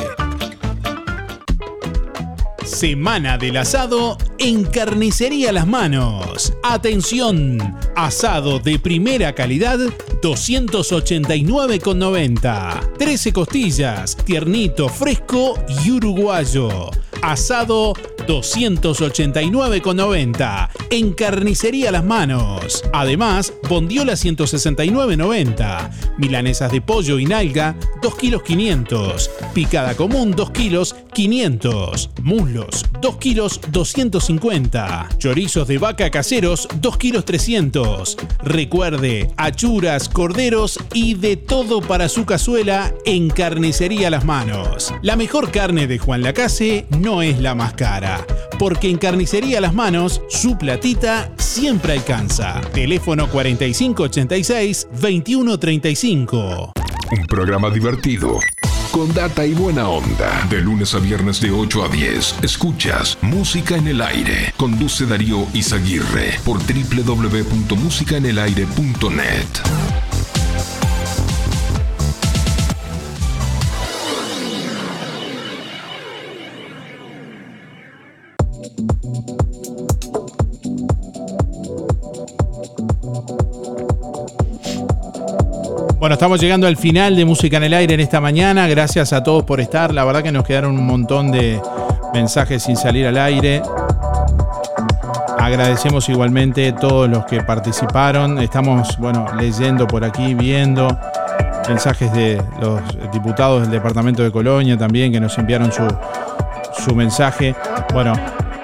Speaker 30: Semana del asado en Carnicería Las Manos. Atención, asado de primera calidad 289,90. 13 costillas, tiernito, fresco y uruguayo. Asado 289,90 en Carnicería Las Manos. Además, bondiola 169,90. Milanesas de pollo y nalga 2 kilos 500. Picada común 2 kilos 500. Muslos 2 kilos 250. Chorizos de vaca caseros 2 kilos 300. Recuerde, achuras, corderos y de todo para su cazuela en Carnicería Las Manos. La mejor carne de Juan Lacase no es la más cara, porque en Carnicería Las Manos su platita siempre alcanza. Teléfono 4586-2135.
Speaker 31: Un programa divertido. Con data y buena onda. De lunes a viernes de 8 a 10. Escuchas Música en el Aire. Conduce Darío Izaguirre por www.musicaenelaire.net.
Speaker 5: Bueno, estamos llegando al final de Música en el Aire en esta mañana. Gracias a todos por estar. La verdad que nos quedaron un montón de mensajes sin salir al aire. Agradecemos igualmente a todos los que participaron. Estamos, bueno, leyendo por aquí, viendo mensajes de los diputados del departamento de Colonia también que nos enviaron su, su mensaje. Bueno,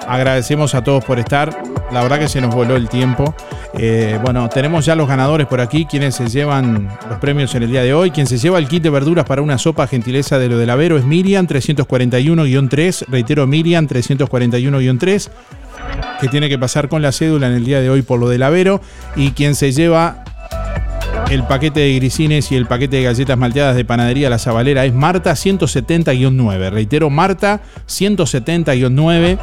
Speaker 5: agradecemos a todos por estar. La verdad que se nos voló el tiempo. Eh, bueno, tenemos ya los ganadores por aquí, quienes se llevan los premios en el día de hoy. Quien se lleva el kit de verduras para una sopa gentileza de lo del Avero es Miriam 341-3. Reitero, Miriam 341-3, que tiene que pasar con la cédula en el día de hoy por lo del Avero. Y quien se lleva el paquete de grisines y el paquete de galletas malteadas de panadería La Zabalera es Marta 170-9. Reitero, Marta 170-9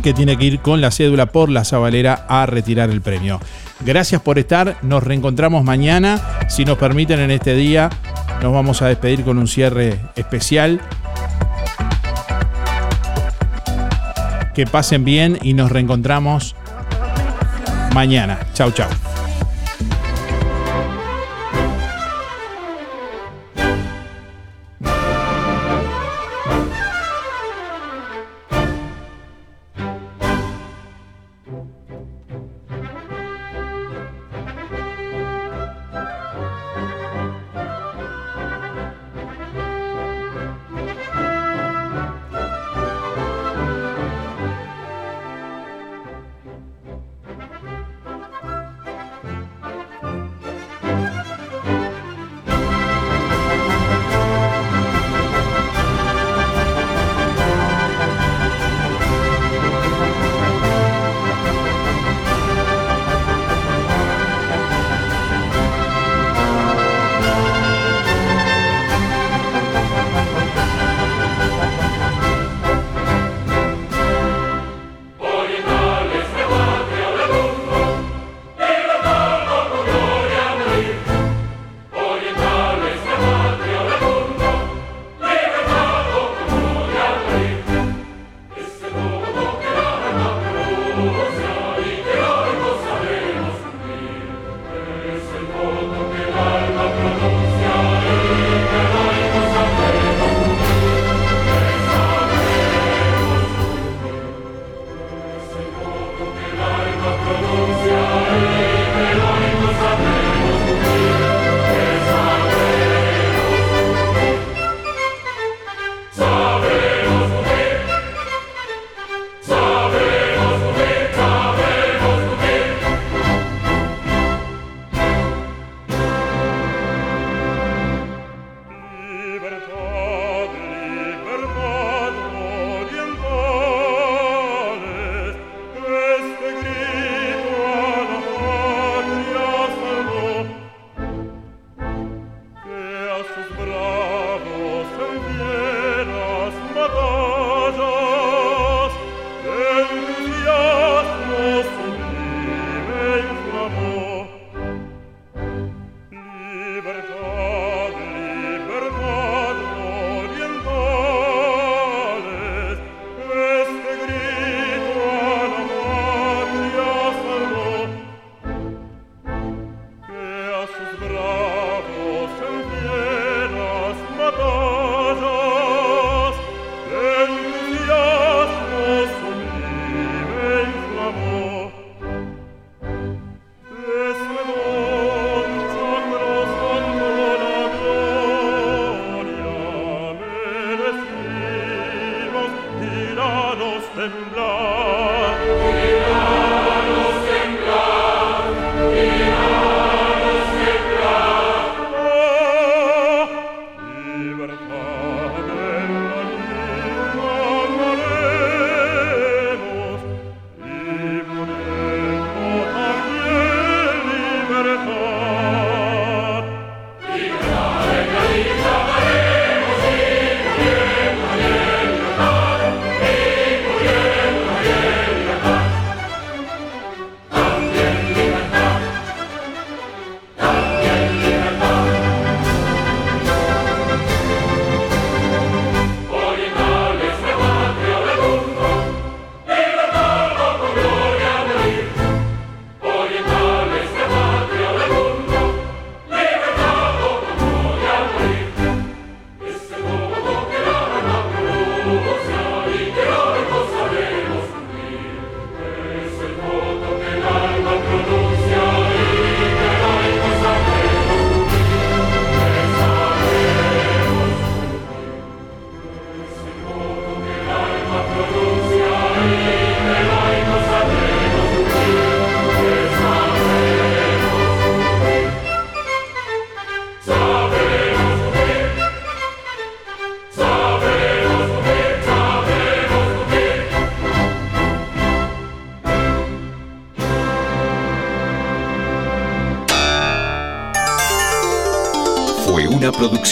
Speaker 5: que tiene que ir con la cédula por la Zabalera a retirar el premio. Gracias por estar, nos reencontramos mañana. Si nos permiten en este día, nos vamos a despedir con un cierre especial. Que pasen bien y nos reencontramos mañana. Chau, chau.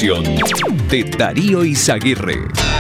Speaker 32: De Darío Izaguirre.